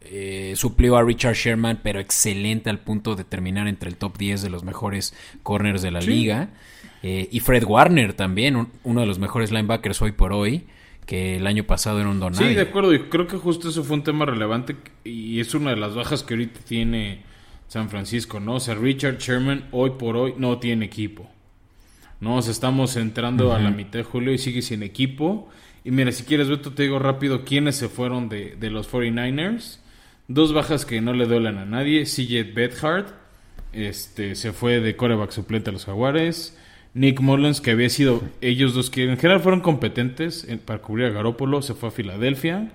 eh, suplió a Richard Sherman, pero excelente al punto de terminar entre el top 10 de los mejores corners de la Sí. liga. Eh, y Fred Warner también, un- uno de los mejores linebackers hoy por hoy, que el año pasado era un donado. Sí, de acuerdo. Y creo que justo eso fue un tema relevante y es una de las bajas que ahorita tiene San Francisco, ¿no? O sea, Richard Sherman hoy por hoy no tiene equipo. No, o sea, estamos entrando a la mitad de julio y sigue sin equipo. Y mira, si quieres, Beto, te digo rápido quiénes se fueron de, de los 49ers. Dos bajas que no le duelen a nadie. CJ Bethard este, se fue de coreback suplente a los Jaguares. Nick Mullens, que había sido ellos dos que en general fueron competentes en- para cubrir a Garópolo, se fue a Filadelfia.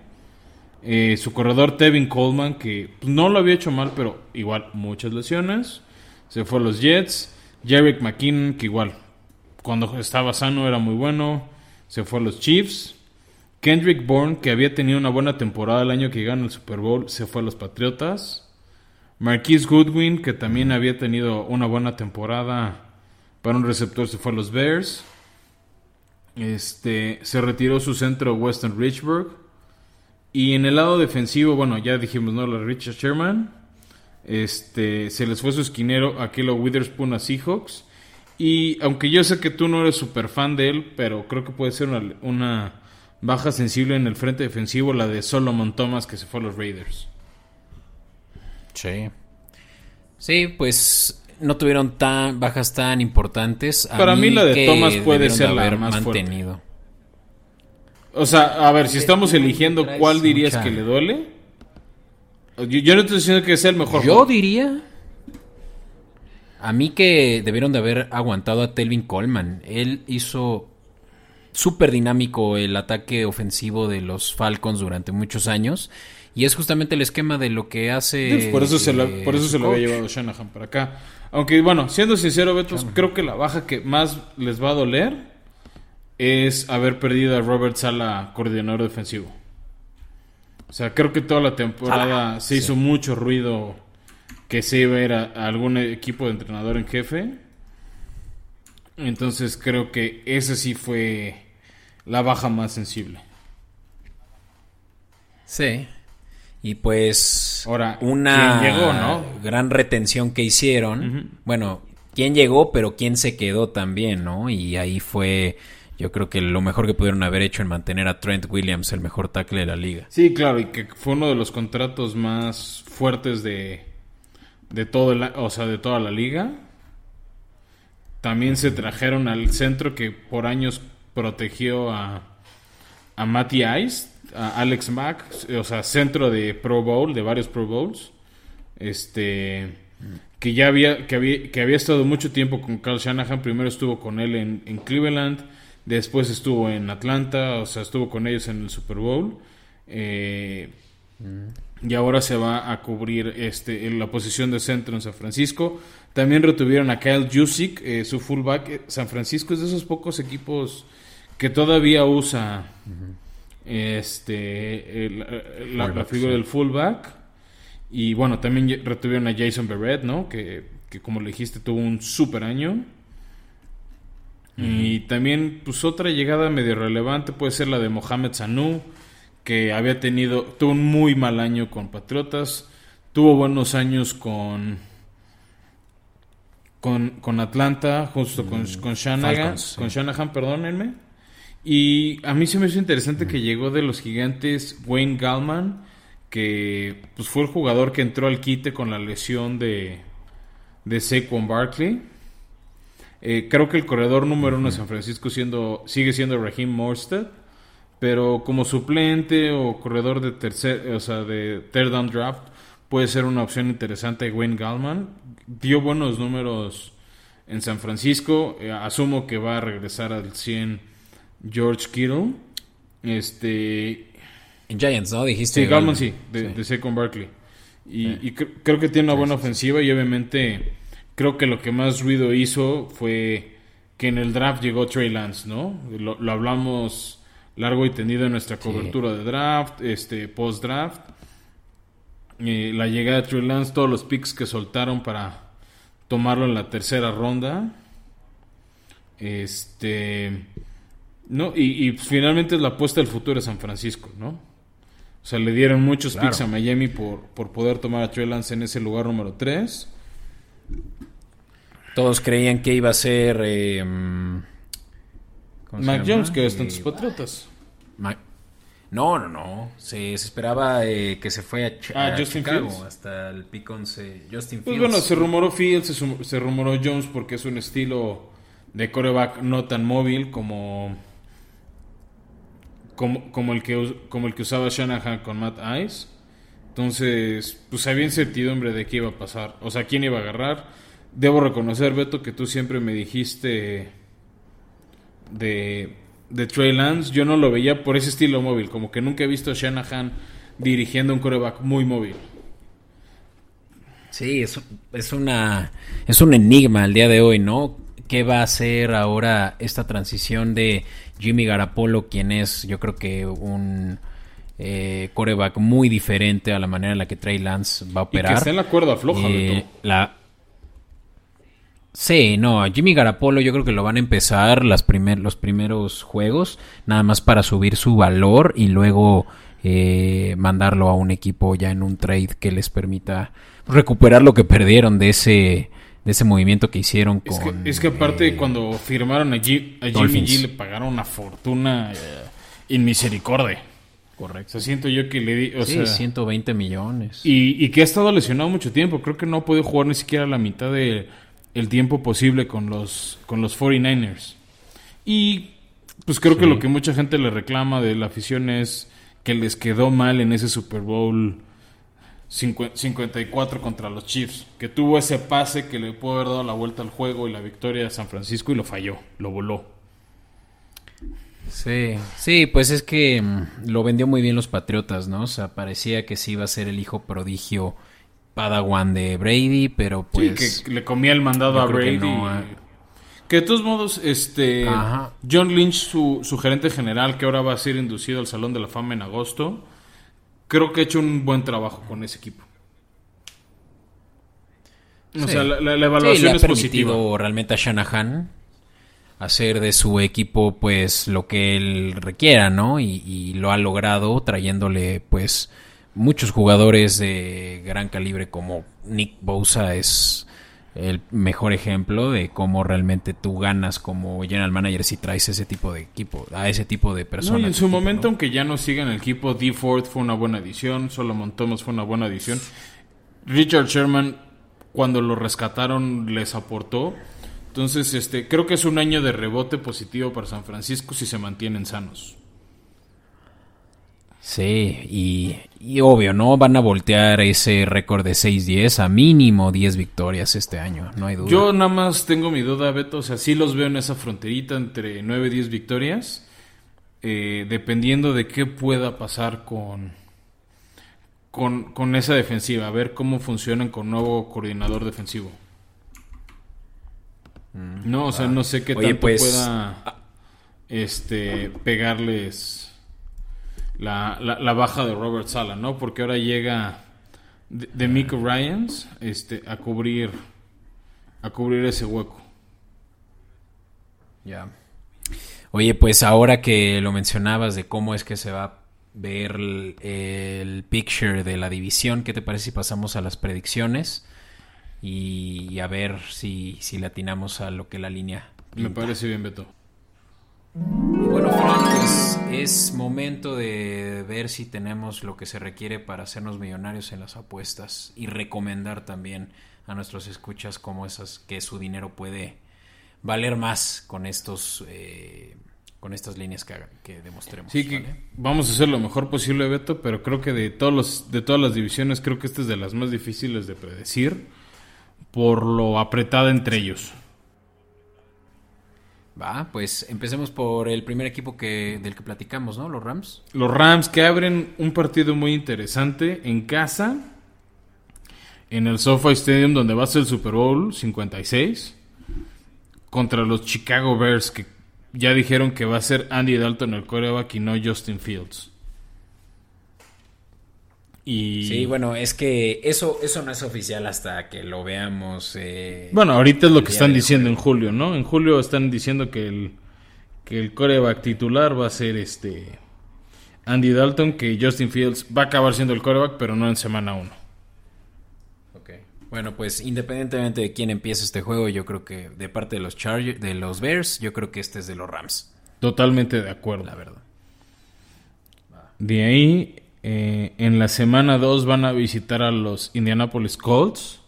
Eh, su corredor Tevin Coleman, que pues, no lo había hecho mal, pero igual muchas lesiones. Se fue a los Jets. Jarek McKinnon, que igual cuando estaba sano era muy bueno. Se fue a los Chiefs. Kendrick Bourne, que había tenido una buena temporada el año que ganó el Super Bowl, se fue a los Patriotas. Marquise Goodwin, que también había tenido una buena temporada para un receptor, se fue a los Bears. Este, se retiró su centro Weston Richburg. Y en el lado defensivo, bueno, ya dijimos, ¿no? La Richard Sherman. Este, se les fue su esquinero Aquilo Witherspoon a Seahawks. Y aunque yo sé que tú no eres súper fan de él, pero creo que puede ser una, una, baja sensible en el frente defensivo, la de Solomon Thomas que se fue a los Raiders. Sí. Sí, pues no tuvieron tan bajas tan importantes. Para mí, la de Thomas puede ser la más mantenido. O sea, a ver, si estamos eligiendo cuál dirías que le duele. Yo, no estoy diciendo que sea el mejor. Yo diría. A mí que debieron de haber aguantado a Telvin Coleman. Él hizo súper dinámico el ataque ofensivo de los Falcons durante muchos años. Y es justamente el esquema de lo que hace. por eso se lo, por eso se lo había llevado Shanahan para acá. Aunque, bueno, siendo sincero, Beto, creo que la baja que más les va a doler es haber perdido a Robert Sala, coordinador defensivo. O sea, creo que toda la temporada se hizo mucho ruido que se iba a ir a, algún equipo de entrenador en jefe. Entonces creo que ese sí fue la baja más sensible. Sí. Y pues Ahora, una llegó, ¿no? gran retención que hicieron. Bueno, quién llegó, pero quién se quedó también, ¿no? Y ahí fue, yo creo que lo mejor que pudieron haber hecho en mantener a Trent Williams el mejor tackle de la liga. Sí, claro, y que fue uno de los contratos más fuertes de, de todo o sea, de toda la liga. También se trajeron al centro que por años protegió a, a Matty Ice Alex Mack, o sea, centro de Pro Bowl, de varios Pro Bowls. Este. Que ya había que, había. que había estado mucho tiempo con Carl Shanahan. Primero estuvo con él en, Cleveland. Después estuvo en Atlanta. O sea, estuvo con ellos en el Super Bowl. Eh, y ahora se va a cubrir este, en la posición de centro en San Francisco. También retuvieron a Kyle Jusic, eh, su fullback. San Francisco es de esos pocos equipos que todavía usa este la, figura del fullback. Y bueno también retuvieron a Jason Barrett no que, como le dijiste tuvo un super año. Y también pues otra llegada medio relevante puede ser la de Mohamed Sanu que había tenido tuvo un muy mal año con Patriotas tuvo buenos años con con, con Atlanta justo con, mm, con Shanahan con Shanahan perdónenme. Y a mí se me hizo interesante que llegó de los gigantes Wayne Gallman, que pues, fue el jugador que entró al quite con la lesión de, de Saquon Barkley. Eh, creo que el corredor número uno de San Francisco siendo, sigue siendo Raheem Morstead, pero como suplente o corredor de tercer, o sea, de third down draft puede ser una opción interesante Wayne Gallman. Dio buenos números en San Francisco, eh, asumo que va a regresar al 100 George Kittle. Este. En Giants, ¿no? Dijiste. Sí, Galman sí, de, Second Barkley. Y, creo que tiene una buena ofensiva y obviamente creo que lo que más ruido hizo fue que en el draft llegó Trey Lance, ¿no? Lo, hablamos largo y tendido en nuestra cobertura de draft, este post-draft. Eh, la llegada de Trey Lance, todos los picks que soltaron para tomarlo en la tercera ronda. Este no, y, finalmente es la apuesta del futuro de San Francisco, ¿no? O sea, le dieron muchos picks a Miami por, por poder tomar a Trey Lance en ese lugar número 3. Todos creían que iba a ser... Eh, Mac Jones, que están tus patriotas. No, no, no. Se, esperaba eh, que se fue a, ah, Justin Chicago hasta el pick 11. Justin Pues bueno, se rumoró Fields, se, se rumoró Jones porque es un estilo de coreback no tan móvil como como, el que, como el que usaba Shanahan con Matt Ice. Entonces, pues había incertidumbre de qué iba a pasar. O sea, quién iba a agarrar. Debo reconocer, Beto, que tú siempre me dijiste de, de Trey Lance. Yo no lo veía por ese estilo móvil. Como que nunca he visto a Shanahan dirigiendo un coreback muy móvil. Sí, es, es, una, es un enigma al día de hoy, ¿no? qué va a hacer ahora esta transición de Jimmy Garapolo, quien es yo creo que un eh, coreback muy diferente a la manera en la que Trey Lance va a operar. Y que está en la cuerda floja, eh, la Sí, no, Jimmy Garapolo yo creo que lo van a empezar las primer, los primeros juegos, nada más para subir su valor y luego eh, mandarlo a un equipo ya en un trade que les permita recuperar lo que perdieron de ese de ese movimiento que hicieron con... Es que, aparte eh, cuando firmaron a, Jimmy G le pagaron una fortuna eh, misericordia. Correcto. O siento yo que le di... O sí, 120 millones. Y, y, que ha estado lesionado mucho tiempo. Creo que no ha podido jugar ni siquiera la mitad de el tiempo posible con los, con los 49ers. Y pues creo que lo que mucha gente le reclama de la afición es que les quedó mal en ese Super Bowl 54 contra los Chiefs, que tuvo ese pase que le pudo haber dado la vuelta al juego y la victoria a San Francisco y lo falló, lo voló. Sí, sí, pues es que mm, lo vendió muy bien los Patriotas, ¿no? O sea, parecía que sí iba a ser el hijo prodigio Padawan de Brady, pero pues. Sí, que le comía el mandado a Brady. Que, de todos modos, este. John Lynch, su, su, gerente general, que ahora va a ser inducido al Salón de la Fama en agosto, creo que ha hecho un buen trabajo con ese equipo. O sea, la, evaluación le ha permitido realmente a Shanahan hacer de su equipo pues lo que él requiera, ¿no? Y, y lo ha logrado trayéndole pues muchos jugadores de gran calibre como Nick Bosa es el mejor ejemplo de cómo realmente tú ganas como general manager si traes ese tipo de equipo, a ese tipo de personas. en su momento, aunque ya no siga en el equipo, D. Ford fue una buena adición, Solomon Thomas fue una buena adición. Richard Sherman, cuando lo rescataron, les aportó. Entonces, este, creo que es un año de rebote positivo para San Francisco si se mantienen sanos. Sí, y, obvio, ¿no? Van a voltear ese récord de 6-10 a mínimo 10 victorias este año, no hay duda. Yo nada más tengo mi duda, Beto, o sea, sí los veo en esa fronterita entre 9 y 10 victorias, eh, dependiendo de qué pueda pasar con, con, con esa defensiva, a ver cómo funcionan con nuevo coordinador defensivo. Mm, no, o sea, no sé qué tanto pues, pueda este, pegarles la, la, baja de Robert Sala, ¿no? Porque ahora llega de, de Mick Ryans este, a cubrir a cubrir ese hueco. Ya. Oye, pues ahora que lo mencionabas de cómo es que se va a ver el, picture de la división, ¿qué te parece si pasamos a las predicciones? Y, a ver si, si le atinamos a lo que la línea. Me parece bien, Beto. Y bueno, pues es momento de ver si tenemos lo que se requiere para hacernos millonarios en las apuestas y recomendar también a nuestros escuchas cómo esas que su dinero puede valer más con estos eh, con estas líneas que, demostremos. Sí, que vamos a hacer lo mejor posible, Beto, pero creo que de todos los de todas las divisiones creo que esta es de las más difíciles de predecir por lo apretada entre ellos. Va, pues empecemos por el primer equipo que, del que platicamos, ¿no? Los Rams. Los Rams que abren un partido muy interesante en casa, en el SoFi Stadium, donde va a ser el Super Bowl 56, contra los Chicago Bears, que ya dijeron que va a ser Andy Dalton el coreback y no Justin Fields. Sí, bueno, es que eso, eso no es oficial hasta que lo veamos. Eh, bueno, ahorita es lo que están diciendo en julio, ¿no? En julio están diciendo que el, que el coreback titular va a ser este Andy Dalton, que Justin Fields va a acabar siendo el coreback, pero no en semana 1. Ok. Bueno, pues independientemente de quién empiece este juego, yo creo que de parte de los Chargers, de los Bears, yo creo que este es de los Rams. Totalmente de acuerdo. La verdad. De ahí eh, en la semana 2 van a visitar a los Indianapolis Colts.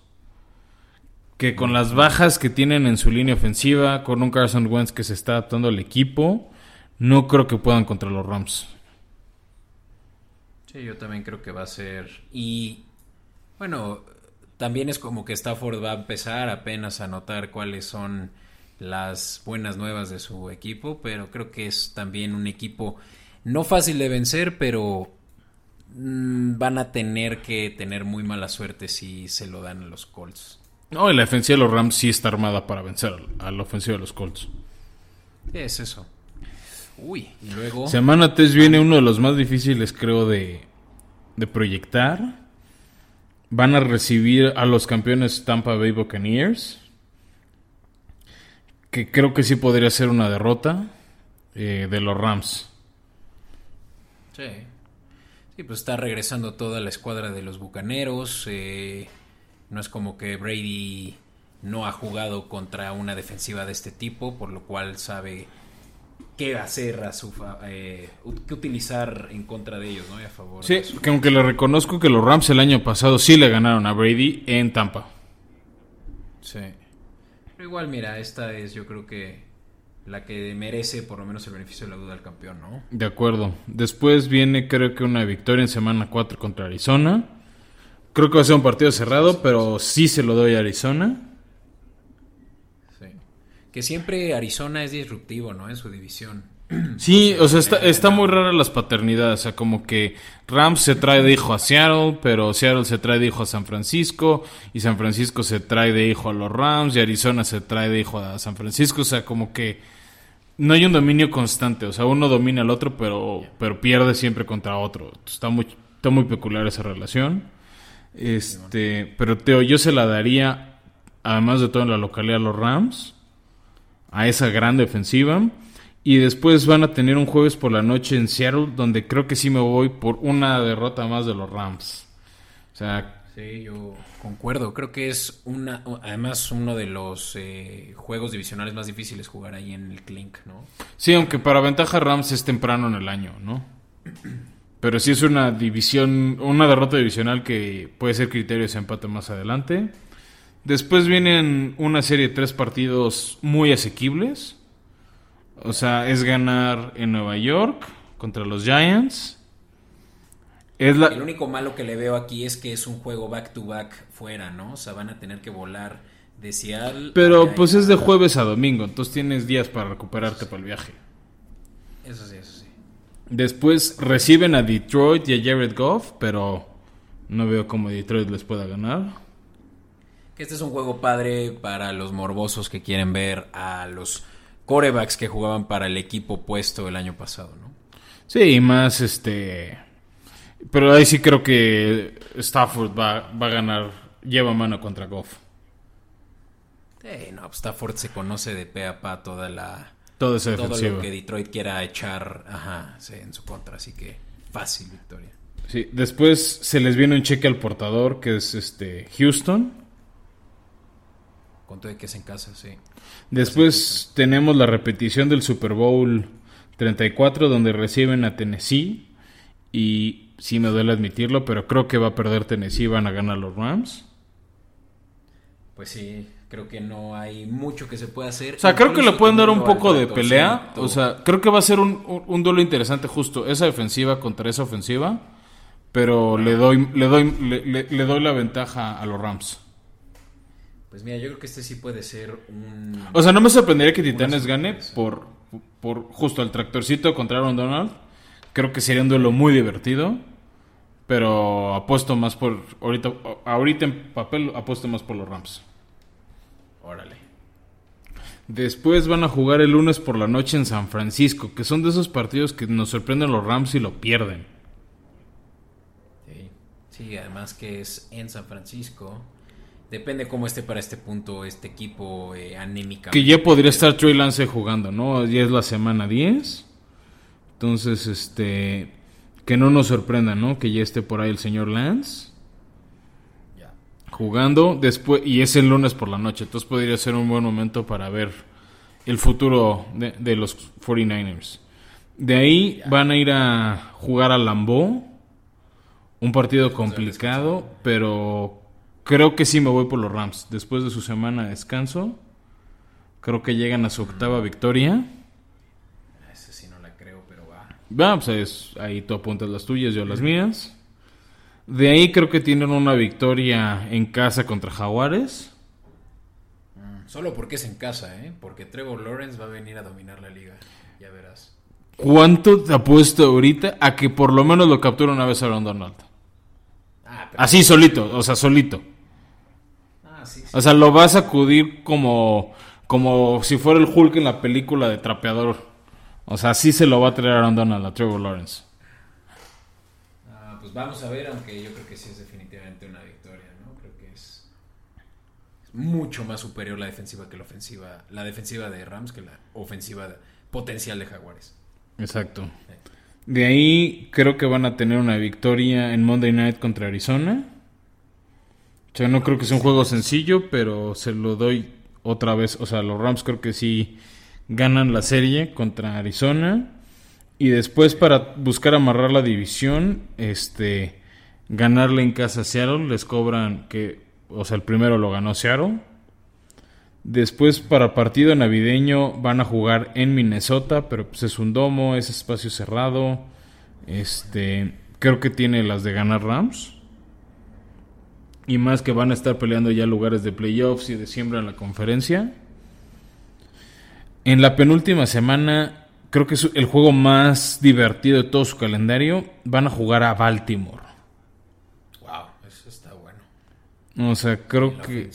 Que con las bajas que tienen en su línea ofensiva, con un Carson Wentz que se está adaptando al equipo, no creo que puedan contra los Rams. Sí, yo también creo que va a ser. Y bueno, también es como que Stafford va a empezar apenas a notar cuáles son las buenas nuevas de su equipo, pero creo que es también un equipo no fácil de vencer, pero van a tener que tener muy mala suerte si se lo dan a los Colts. No, y la defensiva de los Rams sí está armada para vencer a la ofensiva de los Colts. ¿Qué es eso? Uy, y luego... Semana 3 viene uno de los más difíciles, creo, de, de proyectar. Van a recibir a los campeones Tampa Bay Buccaneers. Que creo que sí podría ser una derrota eh, de los Rams. Sí. Sí, pues está regresando toda la escuadra de los Bucaneros. eh, no es como que Brady no ha jugado contra una defensiva de este tipo, por lo cual sabe qué hacer a su fa- eh, qué utilizar en contra de ellos, ¿no? Y a favor. Sí, que aunque le reconozco que los Rams el año pasado sí le ganaron a Brady en Tampa. Sí. Pero igual, mira, esta es yo creo que la que merece por lo menos el beneficio de la duda al campeón, ¿no? De acuerdo. Después viene creo que una victoria en semana 4 contra Arizona. Creo que va a ser un partido cerrado, pero sí se lo doy a Arizona. Sí. Que siempre Arizona es disruptivo, ¿no? En su división. Sí, o sea, está, está muy rara las paternidades. O sea, como que Rams se trae de hijo a Seattle, pero Seattle se trae de hijo a San Francisco, y San Francisco se trae de hijo a los Rams, y Arizona se trae de hijo a San Francisco. O sea, como que no hay un dominio constante. O sea, uno domina al otro, pero, pero pierde siempre contra otro. Está muy, está muy peculiar esa relación. Este, pero Teo, yo se la daría, además de todo en la localidad, a los Rams, a esa gran defensiva. Y después van a tener un jueves por la noche en Seattle, donde creo que sí me voy por una derrota más de los Rams. O sea, Sí, yo concuerdo. Creo que es una, además uno de los eh, juegos divisionales más difíciles jugar ahí en el Clink, ¿no? sí, aunque para ventaja Rams es temprano en el año, ¿no? Pero sí es una división, una derrota divisional que puede ser criterio de ese empate más adelante. Después vienen una serie de tres partidos muy asequibles. O sea, es ganar en Nueva York contra los Giants. Es la, El único malo que le veo aquí es que es un juego back to back fuera, ¿no? O sea, van a tener que volar de Seattle. Pero pues es de jueves a domingo, entonces tienes días para recuperarte para el viaje. Eso sí, eso sí. Después reciben a Detroit y a Jared Goff, pero no veo cómo Detroit les pueda ganar. Que este es un juego padre para los morbosos que quieren ver a los corebacks que jugaban para el equipo opuesto el año pasado, ¿no? Sí, y más este... Pero ahí sí creo que Stafford va, va a ganar, lleva mano contra Goff. No, Stafford se conoce de pe a pa toda la... Todo ese Todo lo que Detroit quiera echar ajá, sí, en su contra, así que fácil victoria. Sí, después se les viene un cheque al portador que es este Houston. Con todo de que es en casa, sí. Después tenemos la repetición del Super Bowl 34 donde reciben a Tennessee y sí me duele admitirlo, pero creo que va a perder Tennessee y van a ganar los Rams. Pues sí, creo que no hay mucho que se pueda hacer. O sea, creo que le pueden dar un poco al de pelea. O sea, creo que va a ser un, un- un duelo interesante justo esa defensiva contra esa ofensiva, pero le doy le doy le, le- le doy la ventaja a los Rams. Pues mira, yo creo que este sí puede ser un... O sea, no me sorprendería que Titanes gane por, por justo el tractorcito contra Aaron Donald. Creo que sería un duelo muy divertido. Pero apuesto más por. Ahorita, ahorita en papel apuesto más por los Rams. Órale. Después van a jugar el lunes por la noche en San Francisco. Que son de esos partidos que nos sorprenden los Rams y lo pierden. Sí. Sí, además que es en San Francisco. Depende cómo esté para este punto este equipo eh, anémica. Que ya podría estar Trey Lance jugando, ¿no? Ya es la semana 10. Entonces, este. Que no nos sorprenda, ¿no? Que ya esté por ahí el señor Lance. Jugando después y es el lunes por la noche, entonces podría ser un buen momento para ver el futuro de, de los 49ers. De ahí van a ir a jugar a Lambeau, un partido complicado, pero creo que sí me voy por los Rams. Después de su semana de descanso, creo que llegan a su octava victoria. Ese sí no la creo, Va, pues es- ahí tú apuntas las tuyas, yo las mías. De ahí creo que tienen una victoria en casa contra Jaguares. Solo porque es en casa, ¿eh? Porque Trevor Lawrence va a venir a dominar la liga. Ya verás. ¿Cuánto te apuesto ahorita a que por lo menos lo captura una vez Aaron Donald? Ah. Así solito, o sea, solito. Ah, O sea, lo va a sacudir como, como si fuera el Hulk en la película de Trapeador. O sea, sí se lo va a traer Aaron Donald a Trevor Lawrence. Ah, pues vamos a ver, aunque yo creo que sí es definitivamente una victoria, ¿no? Creo que es mucho más superior la defensiva que la ofensiva, la defensiva de Rams que la ofensiva potencial de Jaguares. Exacto. De ahí creo que van a tener una victoria en Monday Night contra Arizona. O sea, no creo que sea un juego sencillo, pero se lo doy otra vez. O sea, los Rams creo que sí ganan la serie contra Arizona. Y después para buscar amarrar la división, este, ganarle en casa a Seattle, les cobran que, o sea, el primero lo ganó Seattle. Después para partido navideño van a jugar en Minnesota, pero pues es un domo, es espacio cerrado. Este, creo que tiene las de ganar Rams. Y más que van a estar peleando ya lugares de playoffs y de siembra en la conferencia. En la penúltima semana, creo que es el juego más divertido de todo su calendario. Van a jugar a Baltimore. Wow, eso está bueno. O sea, creo que.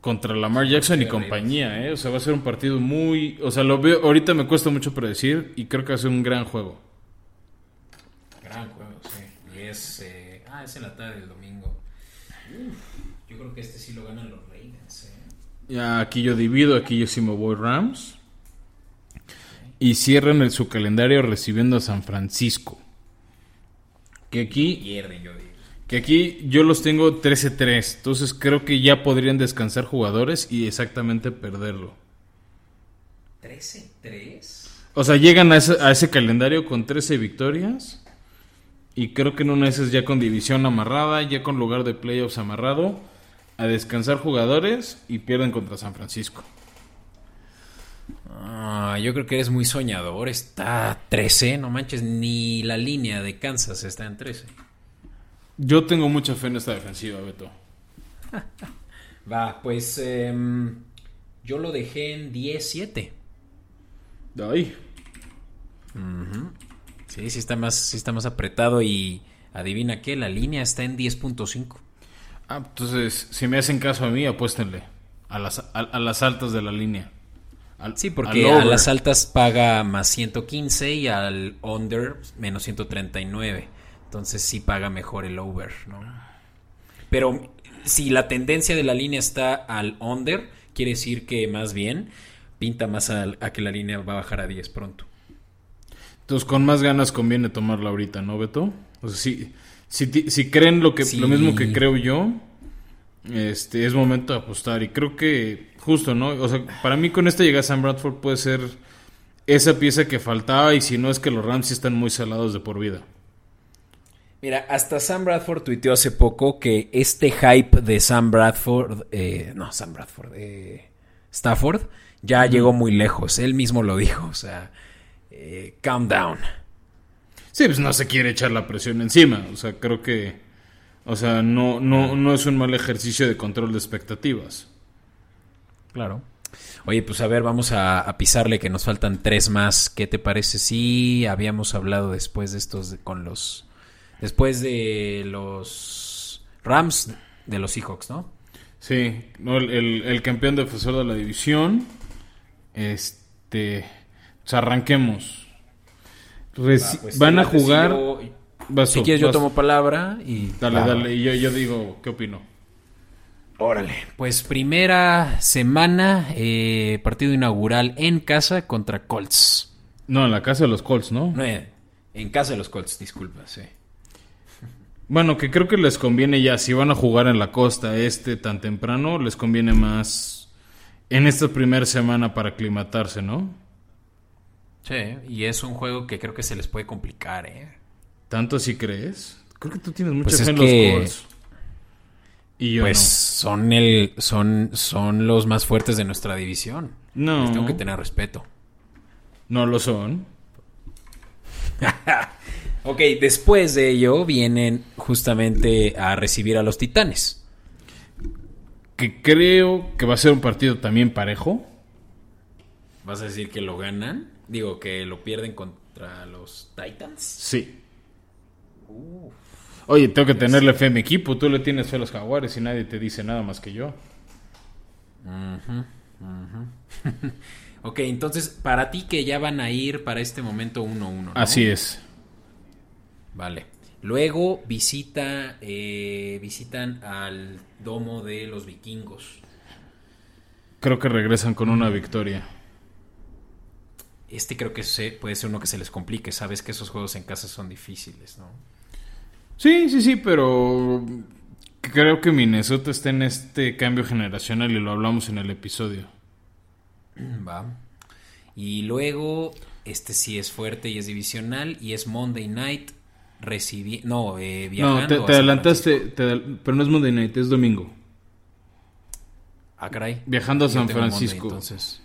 Contra Lamar Jackson y compañía, ¿eh? O sea, va a ser un partido muy. O sea, lo veo. Ahorita me cuesta mucho predecir y creo que va a ser un gran juego. Gran juego, sí. Y es. Eh, ah, es en la tarde del domingo. yo creo que este sí lo ganan los aquí yo divido, aquí yo sí me voy Rams. Y cierran el, su calendario recibiendo a San Francisco. Que aquí. Que aquí yo los tengo 13-3. Entonces creo que ya podrían descansar jugadores y exactamente perderlo. ¿13-3? O sea, llegan a ese, calendario con 13 victorias. Y creo que en una de esas ya con división amarrada, ya con lugar de playoffs amarrado a descansar jugadores y pierden contra San Francisco. Ah, yo creo que eres muy soñador. Está 13, no manches, ni la línea de Kansas está en 13. Yo tengo mucha fe en esta defensiva, Beto. Va, pues em, yo lo dejé en 10-7. Ahí. Sí, sí está, más, sí está más apretado y adivina qué, la línea está en 10.5. Ah, entonces, si me hacen caso a mí, apuéstenle a las, a, las altas de la línea. sí, porque a las altas paga más 115 y al under menos 139. Entonces sí paga mejor el over, ¿no? Pero si la tendencia de la línea está al under, quiere decir que más bien pinta más a, que la línea va a bajar a 10 pronto. Entonces con más ganas conviene tomarla ahorita, ¿no, Beto? O sea, sí si, creen lo que lo mismo que creo yo, este es momento de apostar y creo que justo, ¿no? O sea, para mí con esta llegada Sam Bradford puede ser esa pieza que faltaba y si no es que los Rams están muy salados de por vida. Mira, hasta Sam Bradford tuiteó hace poco que este hype de Sam Bradford, eh, no, Sam Bradford, eh, Stafford, ya llegó muy lejos. Él mismo lo dijo, o sea, eh, calm down. Sí, pues no se quiere echar la presión encima. O sea, creo que. O sea, no, no, no es un mal ejercicio de control de expectativas. Claro. Oye, pues a ver, vamos a, pisarle que nos faltan tres más. ¿Qué te parece si habíamos hablado después de estos con los. Después de los Rams de los Seahawks, ¿no? Sí, no, el, el, campeón defensor de la división. Este. O arranquemos. Pues van a jugar. si quieres, yo tomo palabra y. Dale, dale, y yo, yo digo, ¿qué opino? Órale. Pues primera semana, eh, partido inaugural en casa contra Colts. No, en la casa de los Colts, ¿no? no en casa de los Colts, disculpa, sí. Bueno, que creo que les conviene ya, si van a jugar en la costa este tan temprano, les conviene más en esta primera semana para aclimatarse, ¿no? Sí, y es un juego que creo que se les puede complicar, ¿eh? ¿Tanto así crees? Creo que tú tienes mucha pues fe en los Colts. Y yo pues son el son son los más fuertes de nuestra división. No. tengo que tener respeto. No lo son. ok, después de ello vienen justamente a recibir a los Titanes. Que creo que va a ser un partido también parejo. ¿Vas a decir que lo ganan? Digo, que lo pierden contra los Titans. Sí. Oye, tengo que tenerle fe a mi equipo. Tú le tienes fe a los jaguares y nadie te dice nada más que yo. ok, entonces, para ti que ya van a ir para este momento 1-1, ¿no? Así es. Vale. Luego visita, eh, visitan al domo de los vikingos. Creo que regresan con una victoria. Este creo que se, puede ser uno que se les complique. Sabes que esos juegos en casa son difíciles, ¿no? Sí, sí, sí, pero creo que Minnesota está en este cambio generacional y lo hablamos en el episodio. Va. Y luego, este sí es fuerte y es divisional y es Monday Night recibí no eh, viajando no te, adelantaste te pero no es Monday Night es domingo Ah, caray. Viajando a San Monday, Francisco. entonces,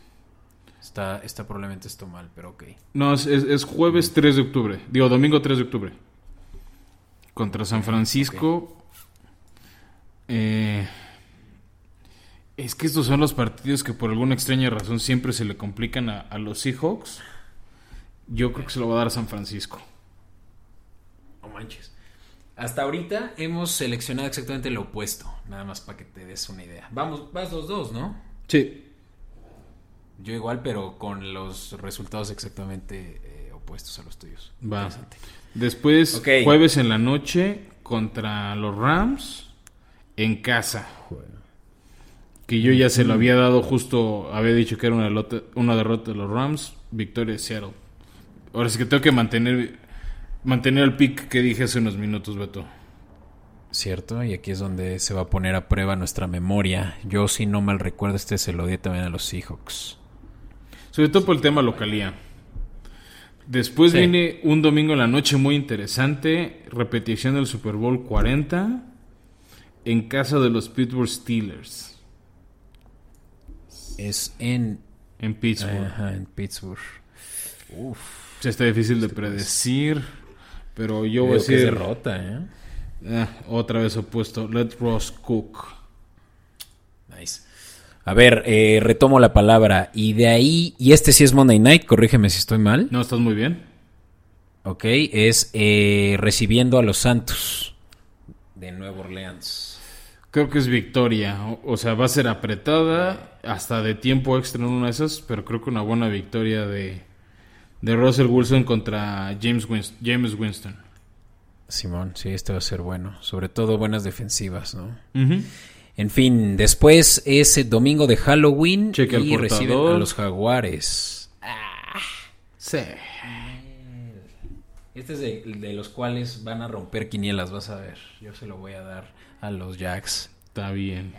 está, está probablemente esto mal, pero ok. no es, es- es jueves 3 de octubre digo domingo 3 de octubre contra San Francisco Eh, es que estos son los partidos que por alguna extraña razón siempre se le complican a, a los Seahawks yo creo que se lo va a dar a San Francisco No manches. Hasta ahorita hemos seleccionado exactamente lo opuesto, nada más para que te des una idea. Vamos, vas los dos, ¿no? sí Yo igual, pero con los resultados exactamente eh, opuestos a los tuyos. Va. Después, jueves en la noche contra los Rams en casa. Que yo ya se lo había dado justo, había dicho que era una derrota, una derrota de los Rams, victoria de Seattle. Ahora sí que tengo que mantener mantener el pick que dije hace unos minutos, Beto. Cierto, y aquí es donde se va a poner a prueba nuestra memoria. Yo, si no mal recuerdo, este se lo di también a los Seahawks. Sobre todo por el tema localía. Después Sí. viene un domingo en la noche muy interesante, repetición del Super Bowl 40 en casa de los Pittsburgh Steelers Es en, en Pittsburgh. ajá, en Pittsburgh. Uf, Sí, está difícil de predecir, pero yo voy a que decir derrota, ¿eh? ah, otra vez opuesto. Let Ross cook. A ver, eh, retomo la palabra. Y de ahí, y este sí es Monday Night, corrígeme si estoy mal. No, estás muy bien. Ok, es eh, recibiendo a los Santos de Nueva Orleans. Creo que es victoria. O, o sea, va a ser apretada hasta de tiempo extra en una de esas, pero creo que una buena victoria de, de Russell Wilson contra James, Wins- James Winston. Simón, sí, este va a ser bueno. Sobre todo buenas defensivas, ¿no? Ujú. En fin, después es el domingo de Halloween Checa el y reciben a los Jaguares. Sí. Este es de, de los cuales van a romper quinielas, vas a ver. Yo se lo voy a dar a los Jacks. Está bien.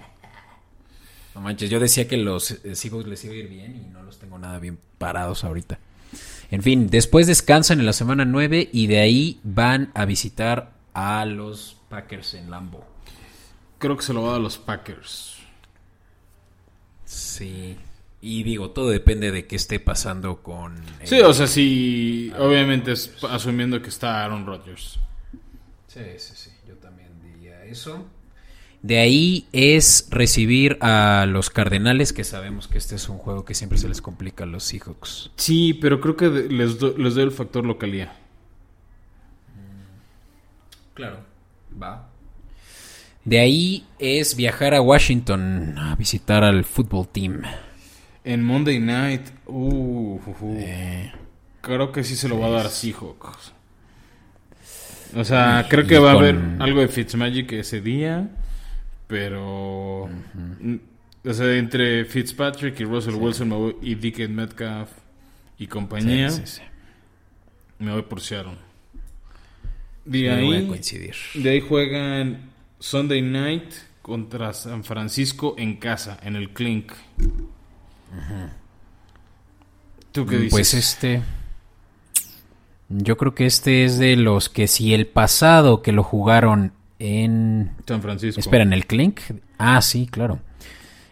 No manches, yo decía que los eh, Seahawks les iba a ir bien y no los tengo nada bien parados ahorita. En fin, después descansan en la semana 9 y de ahí van a visitar a los Packers en Lambo. Creo que se lo va a dar a los Packers. Sí. Y digo, todo depende de qué esté pasando con... Sí, o sea, sí, obviamente es asumiendo que está Aaron Rodgers. Sí, sí, sí, yo también diría eso. De ahí es recibir a los Cardenales, que sabemos que este es un juego que siempre se les complica a los Seahawks. Sí, pero creo que les, do- les doy el factor localía. Claro, va. De ahí es viajar a Washington a visitar al fútbol team. En Monday Night, uh, uh, uh. Eh, creo que sí se lo va a dar Seahawks. O sea, creo que va a haber algo de Fitzmagic ese día, pero... O sea, entre Fitzpatrick y Russell Wilson y Dickens Metcalf y compañía, sí, sí, sí. me voy por Seattle. De voy a coincidir. de ahí juegan Sunday Night contra San Francisco en casa, en el Clink. ¿Tú qué dices? Pues este. Yo creo que este es de los que si el pasado que lo jugaron en. San Francisco. Espera, en el Clink. Ah, sí, claro.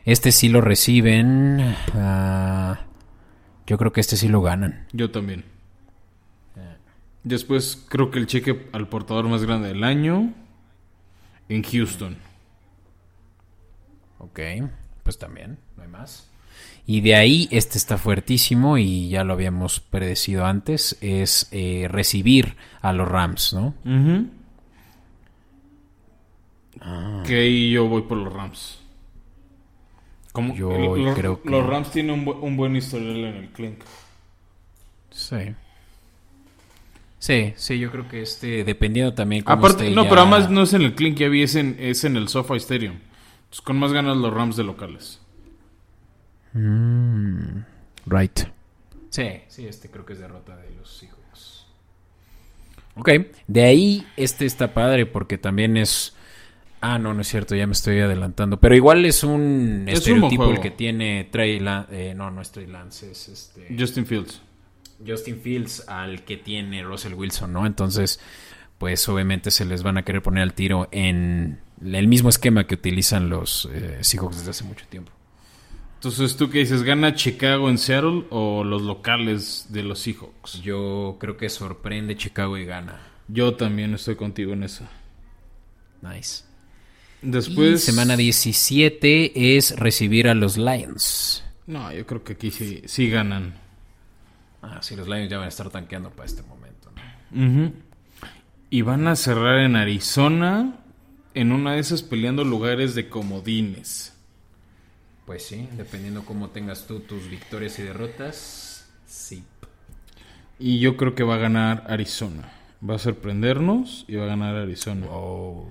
Este sí lo reciben. ah, yo creo que este sí lo ganan. Yo también. Después creo que el cheque al portador más grande del año en Houston. Ok, pues también, no hay más. Y de ahí, este está fuertísimo y ya lo habíamos predecido antes, es eh, recibir a los Rams, ¿no? Ujú. Ah. Que yo voy por los Rams. Como Yo los, creo que- los Rams tienen un, bu- un buen historial en el Clink. Sí. Sí, sí, yo creo que este, dependiendo también cómo Aparte, esté no, ya- pero además no es en el Clink, ya vi, es en, es en el SoFi Stadium. Entonces, con más ganas los Rams de locales. Mm, right. Sí, sí, este creo que es derrota de los Seahawks. Ok, de ahí este está padre porque también es... Ah, no, no es cierto, ya me estoy adelantando. Pero igual es un Es un estereotipo el que tiene Trey Lance. no, no es Trey Lance, es este... Justin Fields. Justin Fields al que tiene Russell Wilson, ¿no? Entonces, pues obviamente se les van a querer poner al tiro en el mismo esquema que utilizan los eh, Seahawks desde hace mucho tiempo. Entonces, ¿tú qué dices? ¿Gana Chicago en Seattle o los locales de los Seahawks? Yo creo que sorprende Chicago y gana. Yo también estoy contigo en eso. Nice. Después... Y semana 17 es recibir a los Lions. No, yo creo que aquí sí, sí ganan. Ah, sí, los Lions ya van a estar tanqueando para este momento. ¿no? Y van a cerrar en Arizona en una de esas peleando lugares de comodines. Pues sí, dependiendo cómo tengas tú tus victorias y derrotas. Sí. Y yo creo que va a ganar Arizona. Va a sorprendernos y va a ganar Arizona. Oh.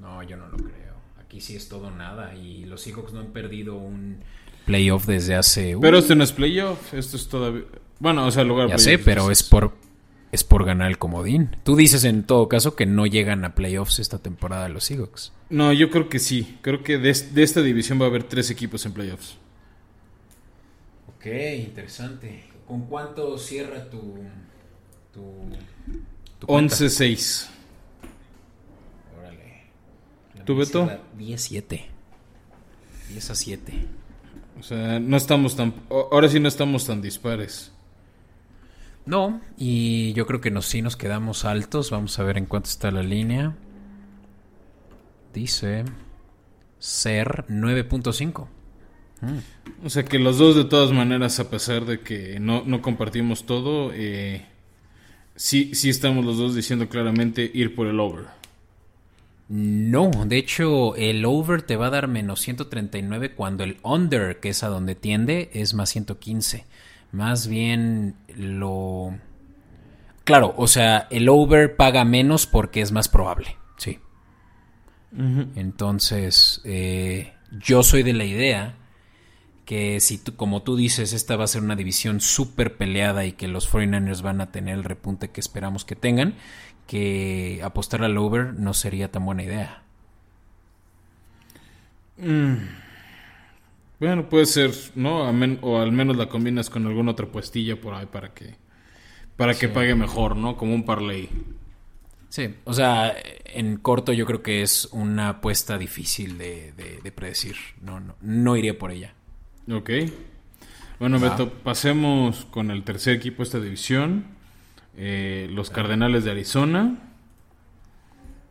No, yo no lo creo. Aquí sí es todo nada. Y los Seahawks no han perdido un playoff desde hace. uh, Pero esto no es playoff, esto es todavía... Bueno, o sea, lugar ya sé, pero es por es por ganar el comodín. Tú dices en todo caso que no llegan a playoffs esta temporada los Seahawks. No, yo creo que sí. Creo que de, de esta división va a haber tres equipos en playoffs. Ok, interesante. ¿Con cuánto cierra tu tu, tu cuenta? 11-6. Órale. La ¿Tú, Beto? cierra 10-7. 10 a 7. O sea, no estamos tan... Ahora sí no estamos tan dispares. No, y yo creo que nos, sí nos quedamos altos. Vamos a ver en cuánto está la línea. Dice ser 9.5. O sea que los dos de todas maneras, a pesar de que no, no compartimos todo, eh, sí, sí estamos los dos diciendo claramente ir por el over. No, de hecho el over te va a dar menos 139 cuando el under, que es a donde tiende, es más 115. Más bien lo... Claro, o sea, el over paga menos porque es más probable, sí. Entonces, eh, yo soy de la idea que si tú, como tú dices, esta va a ser una división súper peleada y que los 49ers van a tener el repunte que esperamos que tengan, que apostar al over no sería tan buena idea. Bueno, puede ser, ¿no? O al menos la combinas con alguna otra puestilla por ahí para que para que pague mejor, ¿no? Como un parlay. Sí, o sea, en corto yo creo que es una apuesta difícil de, de- de predecir. No, no, no iría por ella. Ok. Bueno. Beto, pasemos con el tercer equipo de esta división. eh, los Cardenales de Arizona.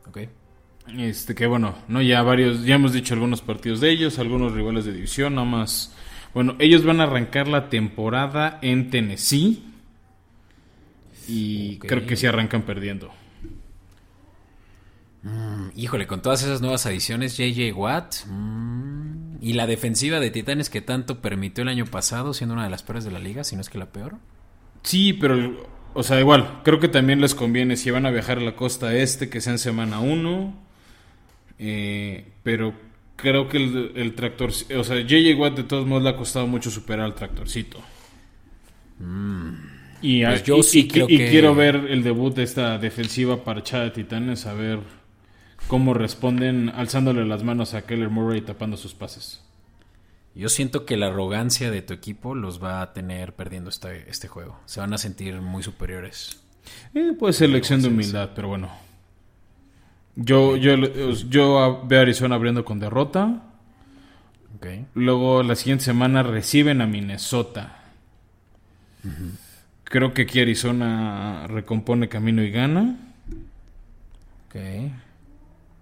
Ok. Este que bueno, no ya varios, ya hemos dicho algunos partidos de ellos, algunos rivales de división, nada más. Bueno, ellos van a arrancar la temporada en Tennessee y creo que sí arrancan perdiendo. Mm, híjole, con todas esas nuevas adiciones, JJ Watt mm, y la defensiva de Titanes que tanto permitió el año pasado, siendo una de las peores de la liga, si no es que la peor. Sí, pero o sea, igual, creo que también les conviene si van a viajar a la costa este que sea en semana 1. Pero creo que el, el tractor, o sea, JJ Watt de todos modos le ha costado mucho superar al tractorcito. Y, Pues yo y- sí y- creo y que- quiero ver el debut de esta defensiva parchada de Titanes, a ver cómo responden alzándole las manos a Keller Murray y tapando sus pases. Yo siento que la arrogancia de tu equipo los va a tener perdiendo este, este juego. Se van a sentir muy superiores. Eh, puede ser lección de humildad, pero bueno. Yo, yo, yo a- veo a Arizona abriendo con derrota. Ok. Luego la siguiente semana reciben a Minnesota. Creo que aquí Arizona recompone camino y gana. Ok.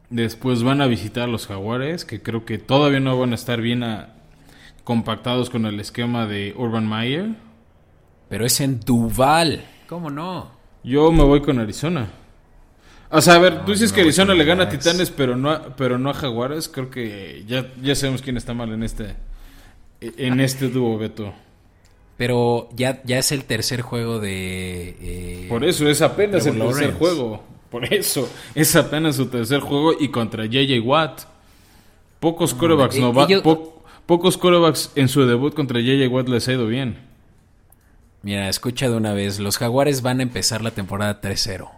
Después van a visitar a los Jaguares, que creo que todavía no van a estar bien a- compactados con el esquema de Urban Meyer. Pero es en Duval. ¿Cómo no? Yo me voy con Arizona. O sea, a ver, No, tú dices que Arizona le gana a. Titanes, pero no a, pero no a Jaguares. Creo que ya, ya sabemos quién está mal en este en este dúo, Beto. Pero ya, ya es el tercer juego de... eh, Por eso es apenas el tercer juego. Por eso es apenas su tercer juego y contra JJ Watt. Pocos corebacks eh, no po- pocos quarterbacks en su debut contra JJ Watt les ha ido bien. Mira, escucha de una vez. Los Jaguares van a empezar la temporada 3-0.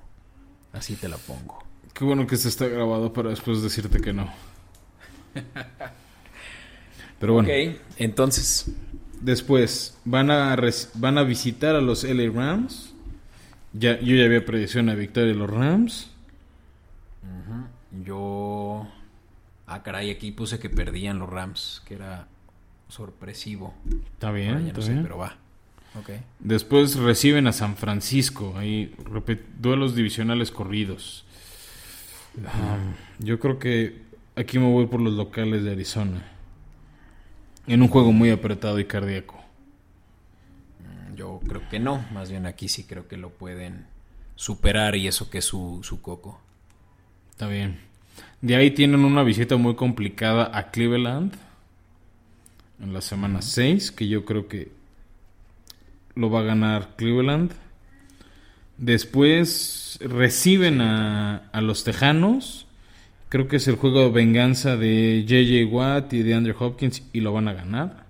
Así te la pongo. Qué bueno que se está grabado para después decirte que no. Pero bueno, Ok, entonces... después van a van a visitar a los LA Rams. Ya, yo ya había predicción a victoria de los Rams. Yo... Ah, caray, aquí puse que perdían los Rams, que era sorpresivo. Está Ahora bien, ya está no sé, bien. pero va. Después reciben a San Francisco. Ahí duelos divisionales corridos. Ah, yo creo que aquí me voy por los locales de Arizona. En un juego muy apretado y cardíaco. Yo creo que no, más bien aquí sí creo que lo pueden superar y eso que es su, su coco. Está bien. De ahí tienen una visita muy complicada a Cleveland. En la semana 6, que yo creo que lo va a ganar Cleveland. Después reciben a, a los Tejanos. Creo que es el juego de venganza de JJ Watt y de Andrew Hopkins y lo van a ganar.